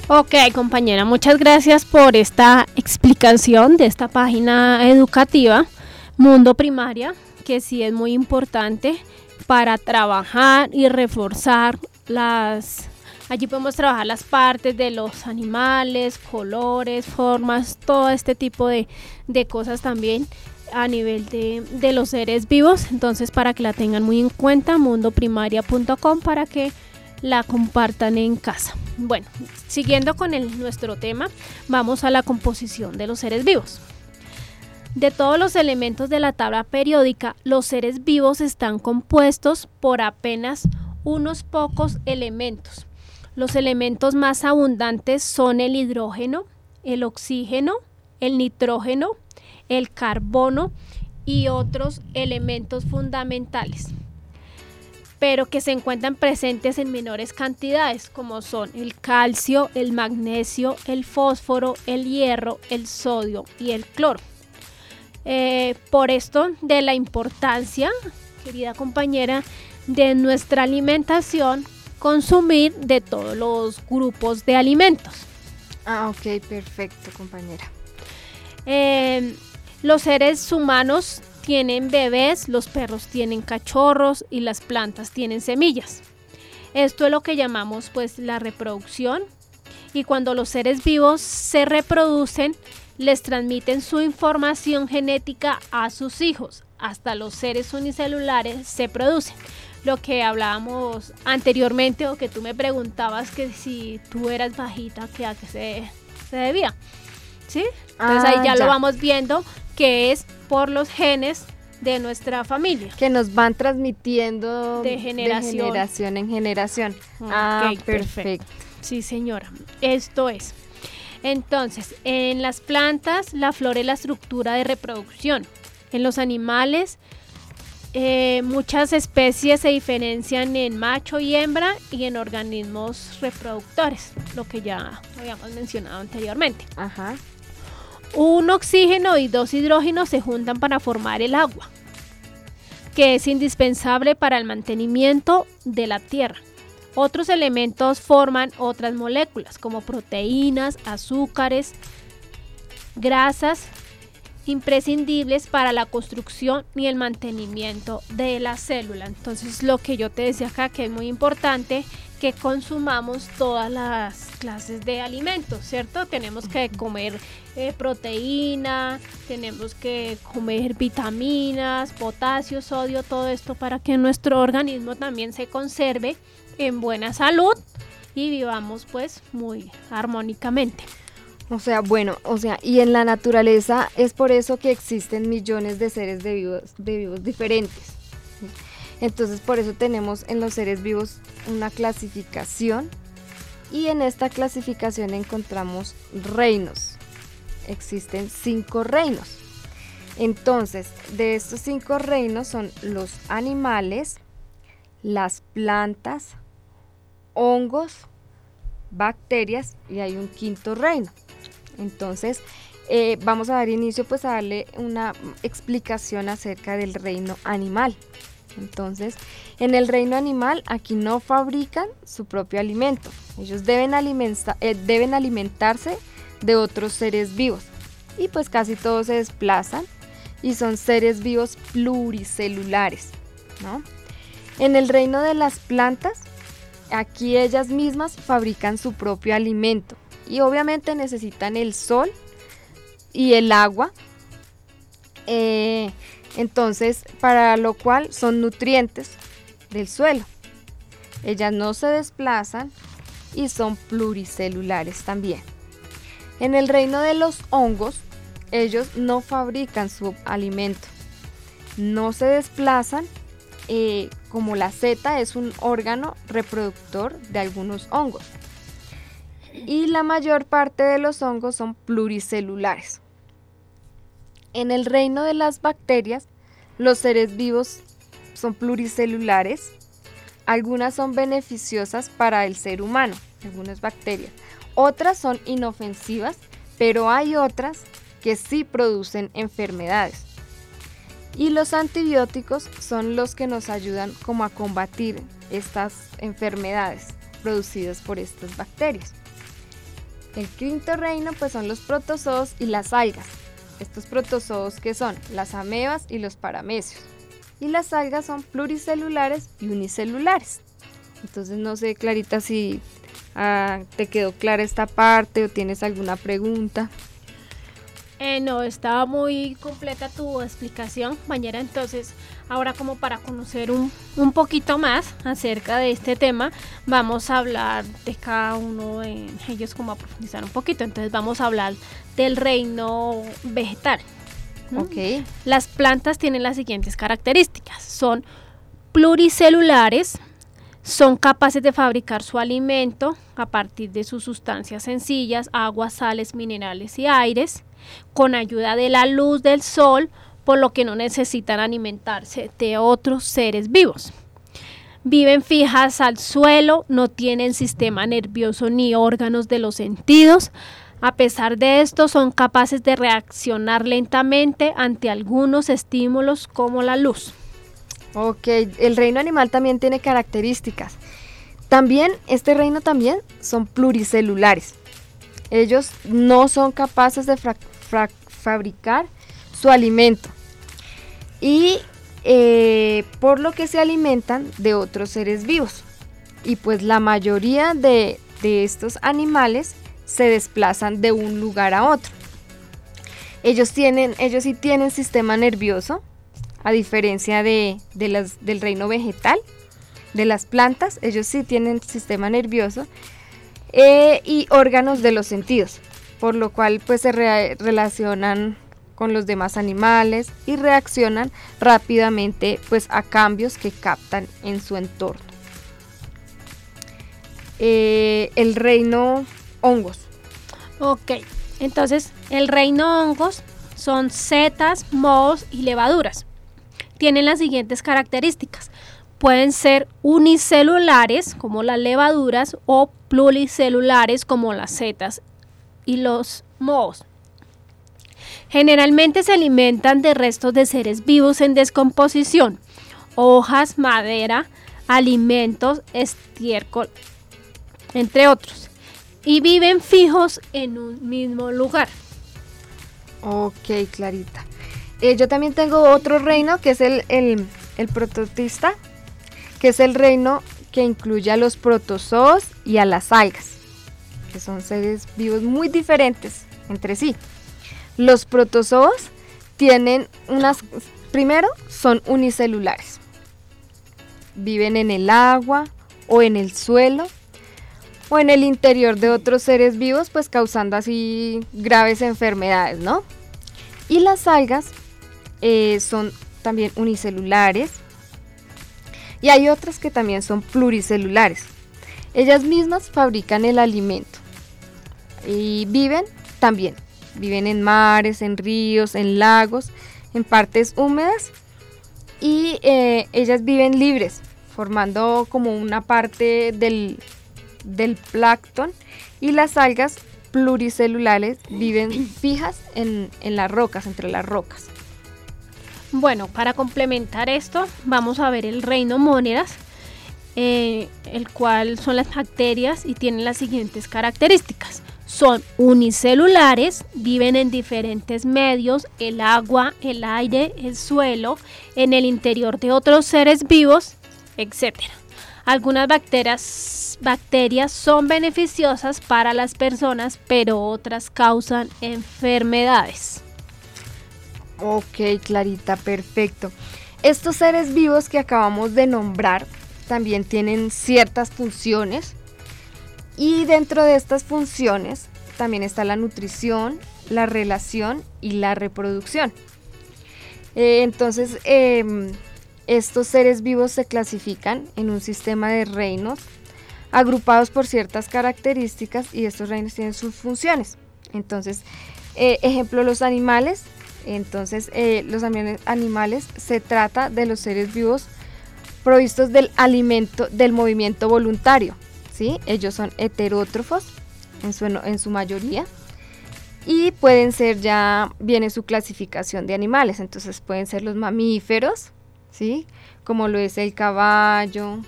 Ok, compañera, muchas gracias por esta explicación de esta página educativa Mundo Primaria, que sí es muy importante para trabajar y reforzar las Allí podemos trabajar las partes de los animales, colores, formas, todo este tipo de, cosas también a nivel de, de, los seres vivos. Entonces para que la tengan muy en cuenta, mundoprimaria.com para que la compartan en casa. Bueno, siguiendo con nuestro tema, vamos a la composición de los seres vivos. De todos los elementos de la tabla periódica, los seres vivos están compuestos por apenas unos pocos elementos los elementos más abundantes son el hidrógeno, el oxígeno, el nitrógeno, el carbono y otros elementos fundamentales, pero que se encuentran presentes en menores cantidades, como son el calcio, el magnesio, el fósforo, el hierro, el sodio y el cloro. Eh, por esto de la importancia, querida compañera, de nuestra alimentación consumir de todos los grupos de alimentos.
Ah, ok, perfecto, compañera.
Em, los seres humanos tienen bebés, los perros tienen cachorros y las plantas tienen semillas. Esto es lo que llamamos pues la reproducción y cuando los seres vivos se reproducen les transmiten su información genética a sus hijos. Hasta los seres unicelulares se producen. Lo que hablábamos anteriormente o que tú me preguntabas que si tú eras bajita, que a qué se, debía. ¿Sí? Entonces ahí ah, ya, lo vamos viendo que es por los genes de nuestra familia.
Que nos van transmitiendo de generación, en generación.
ah, perfecto. Sí, señora. Esto es. Entonces, en las plantas, la flora es la estructura de reproducción. En los animales, eh, muchas especies se diferencian en macho y hembra y en organismos reproductores, lo que ya habíamos mencionado anteriormente. Ajá. Un oxígeno y dos hidrógenos se juntan para formar el agua, que es indispensable para el mantenimiento de la Tierra. Otros elementos forman otras moléculas como proteínas, azúcares, grasas imprescindibles para la construcción y el mantenimiento de la célula. Entonces lo que yo te decía acá que es muy importante que consumamos todas las clases de alimentos, ¿cierto? Tenemos que comer eh, proteína, tenemos que comer vitaminas, potasio, sodio, todo esto para que nuestro organismo también se conserve en buena salud y vivamos pues muy armónicamente.
O sea, bueno, o sea, y en la naturaleza es por eso que existen millones de seres de vivos, de vivos diferentes. Entonces por eso tenemos en los seres vivos una clasificación y en esta clasificación encontramos reinos. Existen cinco reinos. Entonces, de estos cinco reinos son los animales, las plantas, hongos, bacterias y hay un quinto reino. Entonces, eh, vamos a dar inicio pues a darle una explicación acerca del reino animal. Entonces, en el reino animal aquí no fabrican su propio alimento. Ellos deben, eh, deben alimentarse de otros seres vivos. Y pues casi todos se desplazan y son seres vivos pluricelulares. En el reino de las plantas Aquí ellas mismas fabrican su propio alimento y obviamente necesitan el sol y el agua. Eh, entonces, para lo cual son nutrientes del suelo. Ellas no se desplazan y son pluricelulares también. En el reino de los hongos, ellos no fabrican su alimento, no se desplazan eh, como la seta es un órgano reproductor de algunos hongos. Y la mayor parte de los hongos son pluricelulares. En el reino de las bacterias, los seres vivos son pluricelulares. Algunas son beneficiosas para el ser humano, algunas bacterias. Otras son inofensivas, pero hay otras que sí producen enfermedades. Y los antibióticos son los que nos ayudan como a combatir estas enfermedades producidas por estas bacterias. El quinto reino pues son los protozoos y las algas. Estos protozoos que son las amebas y los paramecios. Y las algas son pluricelulares y unicelulares. Entonces no sé Clarita si ah, te quedó clara esta parte o tienes alguna pregunta.
Eh, no, estaba muy completa tu explicación, compañera. Entonces, ahora como para conocer un, un, poquito más acerca de este tema, vamos a hablar de cada uno de ellos, como a profundizar un poquito. Entonces, vamos a hablar del reino vegetal. Ok. Las plantas tienen las siguientes características. Son pluricelulares, son capaces de fabricar su alimento a partir de sus sustancias sencillas, agua, sales, minerales y aires con ayuda de la luz del sol, por lo que no necesitan alimentarse de otros seres vivos. Viven fijas al suelo, no tienen sistema nervioso ni órganos de los sentidos. A pesar de esto, son capaces de reaccionar lentamente ante algunos estímulos como la luz.
Ok, el reino animal también tiene características. También, este reino también son pluricelulares. Ellos no son capaces de fabricar su alimento y eh, por lo que se alimentan de otros seres vivos. Y pues la mayoría de, estos animales se desplazan de un lugar a otro. Ellos, tienen, ellos sí tienen sistema nervioso, a diferencia de, las, del reino vegetal, de las plantas, ellos sí tienen sistema nervioso eh, y órganos de los sentidos, por lo cual pues se relacionan con los demás animales y reaccionan rápidamente pues a cambios que captan en su entorno. Eh, el reino hongos.
Ok, entonces el reino hongos son setas, mohos y levaduras. Tienen las siguientes características. Pueden ser unicelulares como las levaduras o pluricelulares como las setas y los mohos. Generalmente se alimentan de restos de seres vivos en descomposición, hojas, madera, alimentos, estiércol, entre otros, y viven fijos en un mismo lugar.
Ok, Clarita. Eh, yo también tengo otro reino que es el, el, el prototista, que es el reino que incluye a los protozoos y a las algas, que son seres vivos muy diferentes entre sí. Los protozoos tienen unas, primero, son unicelulares. Viven en el agua o en el suelo o en el interior de otros seres vivos, pues causando así graves enfermedades, ¿no? Y las algas eh, son también unicelulares y hay otras que también son pluricelulares. Ellas mismas fabrican el alimento. Y viven también. Viven en mares, en ríos, en lagos, en partes húmedas. Y eh, ellas viven libres, formando como una parte del, del plancton. Y las algas pluricelulares viven fijas en, las rocas, entre las rocas.
Bueno, para complementar esto, vamos a ver el reino mónedas, eh, el cual son las bacterias y tienen las siguientes características son unicelulares, viven en diferentes medios, el agua, el aire, el suelo, en el interior de otros seres vivos, etc. Algunas bacterias, bacterias son beneficiosas para las personas, pero otras causan enfermedades.
Ok, Clarita, perfecto. Estos seres vivos que acabamos de nombrar también tienen ciertas funciones y dentro de estas funciones también está la nutrición, la relación y la reproducción. Eh, entonces, em, estos seres vivos se clasifican en un sistema de reinos agrupados por ciertas características y estos reinos tienen sus funciones. Entonces, eh, ejemplo, los animales. Entonces, eh, los animales se trata de los seres vivos provistos del alimento, del movimiento voluntario. Ellos son heterótrofos en su, en su mayoría y pueden ser ya, viene su clasificación de animales, entonces pueden ser los mamíferos, ¿sí? Como lo es el caballo,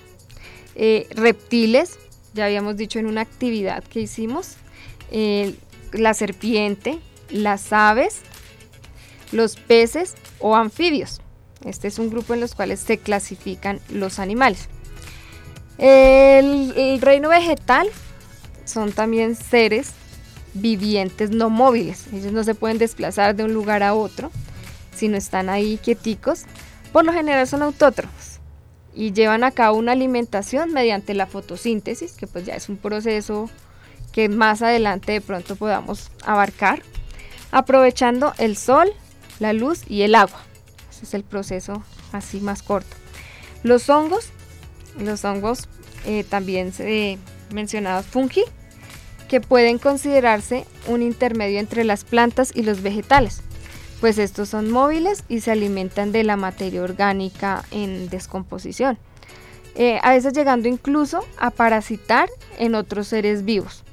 eh, reptiles, ya habíamos dicho en una actividad que hicimos, la serpiente, las aves, los peces o anfibios. Este es un grupo en los cuales se clasifican los animales. El, reino vegetal son también seres vivientes no móviles. Ellos no se pueden desplazar de un lugar a otro, sino están ahí quieticos. Por lo general son autótrofos y llevan a cabo una alimentación mediante la fotosíntesis, que pues ya es un proceso que más adelante de pronto podamos abarcar, aprovechando el sol, la luz y el agua. Es el proceso así más corto. Los hongos los hongos eh, también mencionados fungi, que pueden considerarse un intermedio entre las plantas y los vegetales, pues estos son móviles y se alimentan de la materia orgánica en descomposición, eh, a veces llegando incluso a parasitar en otros seres vivos.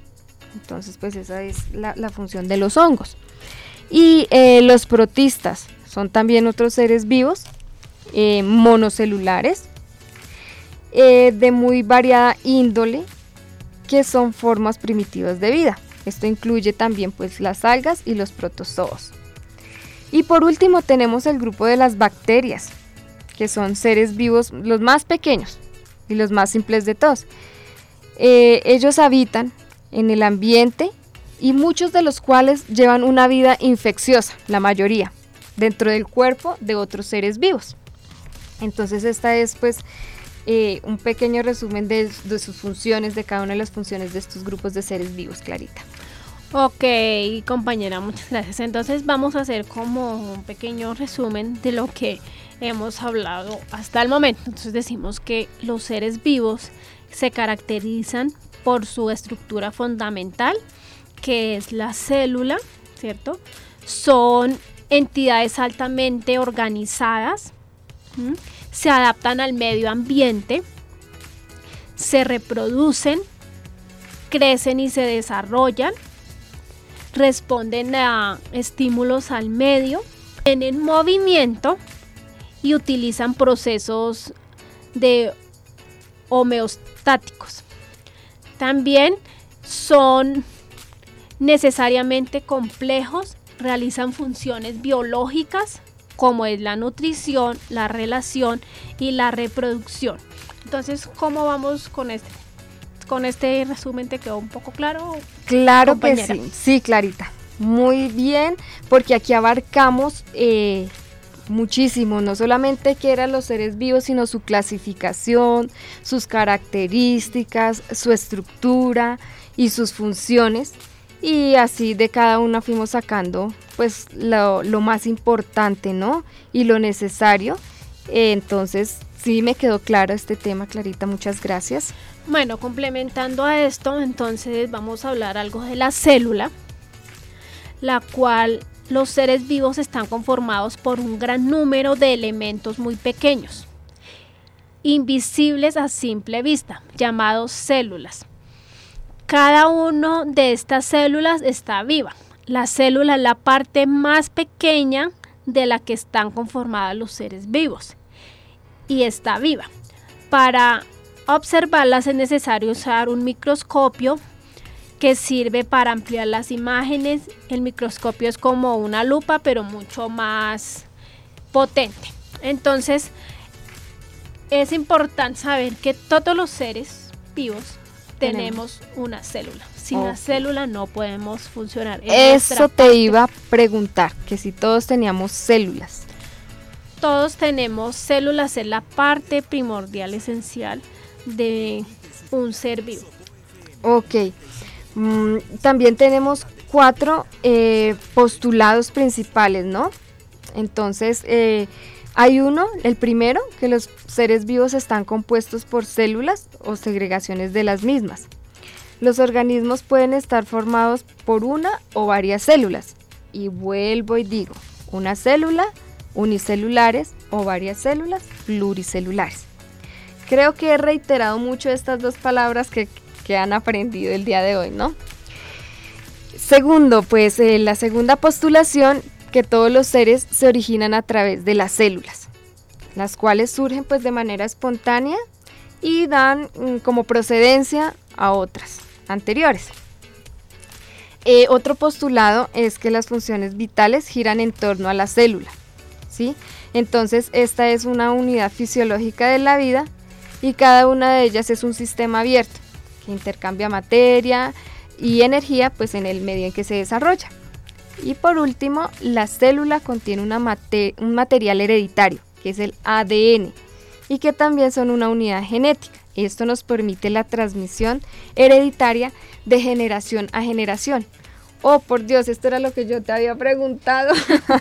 Entonces, pues esa es la, función de los hongos. Y eh, los protistas son también otros seres vivos monocelulares eh, de muy variada índole que son formas primitivas de vida. Esto incluye también pues las algas y los protozoos. Y por último tenemos el grupo de las bacterias, que son seres vivos los más pequeños y los más simples de todos. Eh, ellos habitan en el ambiente y muchos de los cuales llevan una vida infecciosa, la mayoría, dentro del cuerpo de otros seres vivos. Entonces esta es pues eh, un pequeño resumen de, de, sus funciones, de cada una de las funciones de estos grupos de seres vivos, Clarita.
Ok, compañera, muchas gracias. Entonces vamos a hacer como un pequeño resumen de lo que hemos hablado hasta el momento. Entonces decimos que los seres vivos se caracterizan por su estructura fundamental, que es la célula, ¿cierto? Son entidades altamente organizadas, se adaptan al medio ambiente, se reproducen, crecen y se desarrollan, responden a estímulos al medio, tienen movimiento y utilizan procesos de homeostáticos. También son necesariamente complejos, realizan funciones biológicas como es la nutrición, la relación y la reproducción. Entonces, ¿cómo vamos con este? Con este resumen te quedó un poco claro.
Claro que sí, sí, Clarita. Muy bien, porque aquí abarcamos eh, muchísimo, no solamente que eran los seres vivos, sino su clasificación, sus características, su estructura y sus funciones. Y así de cada una fuimos sacando pues lo, más importante, ¿no? Y lo necesario. entonces, sí me quedó claro este tema, Clarita, muchas gracias.
Bueno, complementando a esto, entonces vamos a hablar algo de la célula, la cual los seres vivos están conformados por un gran número de elementos muy pequeños, invisibles a simple vista, llamados células. Cada una de estas células está viva. La célula es la parte más pequeña de la que están conformados los seres vivos y está viva. Para observarlas es necesario usar un microscopio que sirve para ampliar las imágenes. El microscopio es como una lupa, pero mucho más potente. Entonces, es importante saber que todos los seres vivos tenemos, una célula. Sin una célula no podemos funcionar.
Eso te iba a preguntar, que si todos teníamos células.
Todos tenemos células, es la parte primordial, esencial de un ser vivo.
Ok, Mm, también tenemos cuatro eh, postulados principales, ¿no? Entonces, eh, hay uno, el primero, que los seres vivos están compuestos por células o segregaciones de las mismas. Los organismos pueden estar formados por una o varias células. Y vuelvo y digo, una célula, unicelulares o varias células pluricelulares. Creo que he reiterado mucho estas dos palabras que que han aprendido el día de hoy, ¿no? Segundo, pues eh, la segunda postulación, que todos los seres se originan a través de las células, las cuales surgen pues de manera espontánea y dan mm, como procedencia a otras anteriores. Eh, otro postulado es que las funciones vitales giran en torno a la célula, ¿sí? Entonces esta es una unidad fisiológica de la vida y cada una de ellas es un sistema abierto intercambia materia y energía pues en el medio en que se desarrolla. Y por último, la célula contiene una un material hereditario, que es el ADN, y que también son una unidad genética. Esto nos permite la transmisión hereditaria de generación a generación. Oh, por Dios, esto era lo que yo te había preguntado.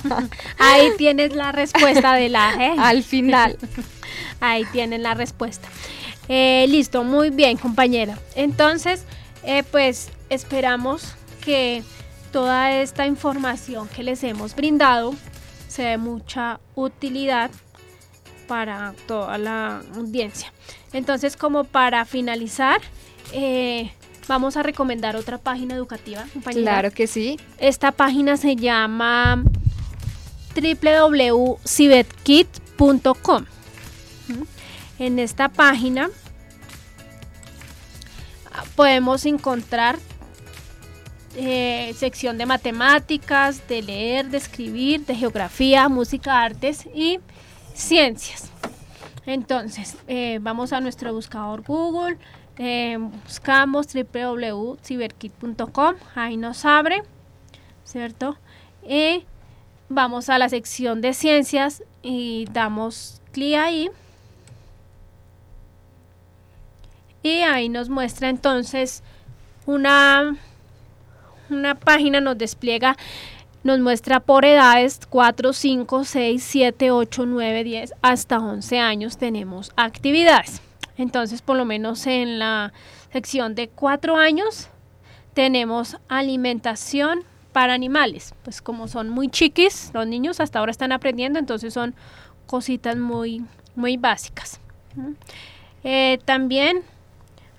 Ahí tienes la respuesta de la
G. Al final.
Ahí tienen la respuesta. Eh, listo, muy bien compañera. Entonces, eh, pues esperamos que toda esta información que les hemos brindado sea de mucha utilidad para toda la audiencia. Entonces, como para finalizar, eh, vamos a recomendar otra página educativa,
compañera. Claro que sí.
Esta página se llama www.cibetkit.com. En esta página podemos encontrar eh, sección de matemáticas, de leer, de escribir, de geografía, música, artes y ciencias. Entonces, eh, vamos a nuestro buscador Google, eh, buscamos www.ciberkit.com, ahí nos abre, ¿cierto? Y vamos a la sección de ciencias y damos clic ahí. Y ahí nos muestra entonces una, una página, nos despliega nos muestra por edades 4, 5, 6, 7, 8, 9, 10, hasta 11 años tenemos actividades. Entonces, por lo menos en la sección de 4 años tenemos alimentación para animales. Pues como son muy chiquis, los niños hasta ahora están aprendiendo, entonces son cositas muy, muy básicas. Eh, también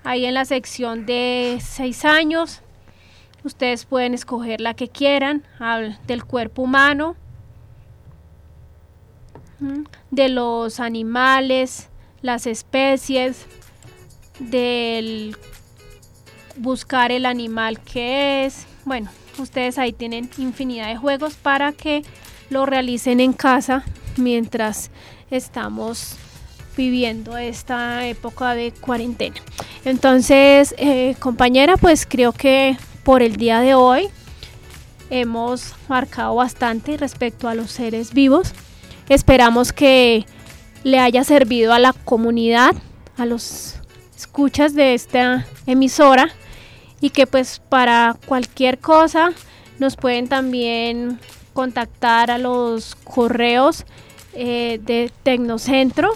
ahí en la sección de 6 años Ustedes pueden escoger la que quieran del cuerpo humano, de los animales, las especies, del buscar el animal que es. Bueno, ustedes ahí tienen infinidad de juegos para que lo realicen en casa mientras estamos viviendo esta época de cuarentena. Entonces, eh, compañera, pues creo que por el día de hoy. Hemos marcado bastante respecto a los seres vivos. Esperamos que le haya servido a la comunidad, a los escuchas de esta emisora y que pues para cualquier cosa nos pueden también contactar a los correos eh, de Tecnocentro,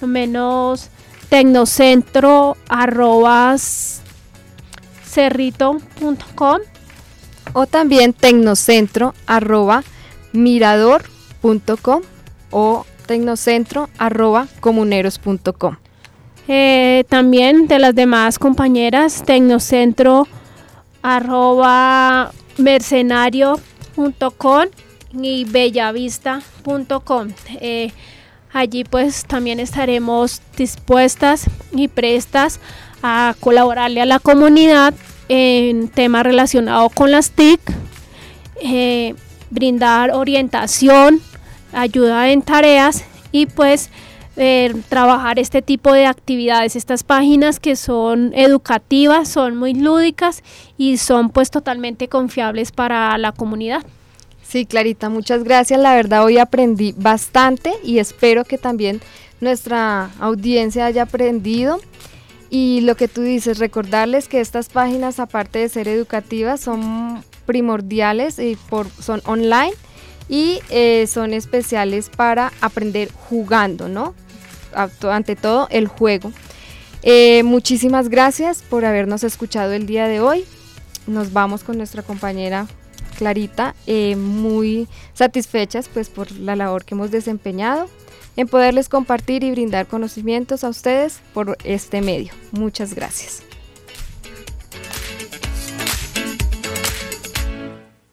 menos tecnocentro arrobas cerrito.com
o también tecnocentro arroba mirador.com o tecnocentro arroba comuneros.com.
Eh, también de las demás compañeras, tecnocentro arroba mercenario.com y bellavista.com. Eh, allí pues también estaremos dispuestas y prestas a colaborarle a la comunidad en temas relacionados con las TIC, eh, brindar orientación, ayuda en tareas y pues eh, trabajar este tipo de actividades, estas páginas que son educativas, son muy lúdicas y son pues totalmente confiables para la comunidad.
Sí, Clarita, muchas gracias. La verdad hoy aprendí bastante y espero que también nuestra audiencia haya aprendido y lo que tú dices, recordarles que estas páginas, aparte de ser educativas, son primordiales y por, son online y eh, son especiales para aprender jugando, ¿no? Ante todo, el juego. Eh, muchísimas gracias por habernos escuchado el día de hoy. Nos vamos con nuestra compañera Clarita, eh, muy satisfechas pues por la labor que hemos desempeñado en poderles compartir y brindar conocimientos a ustedes por este medio. Muchas gracias.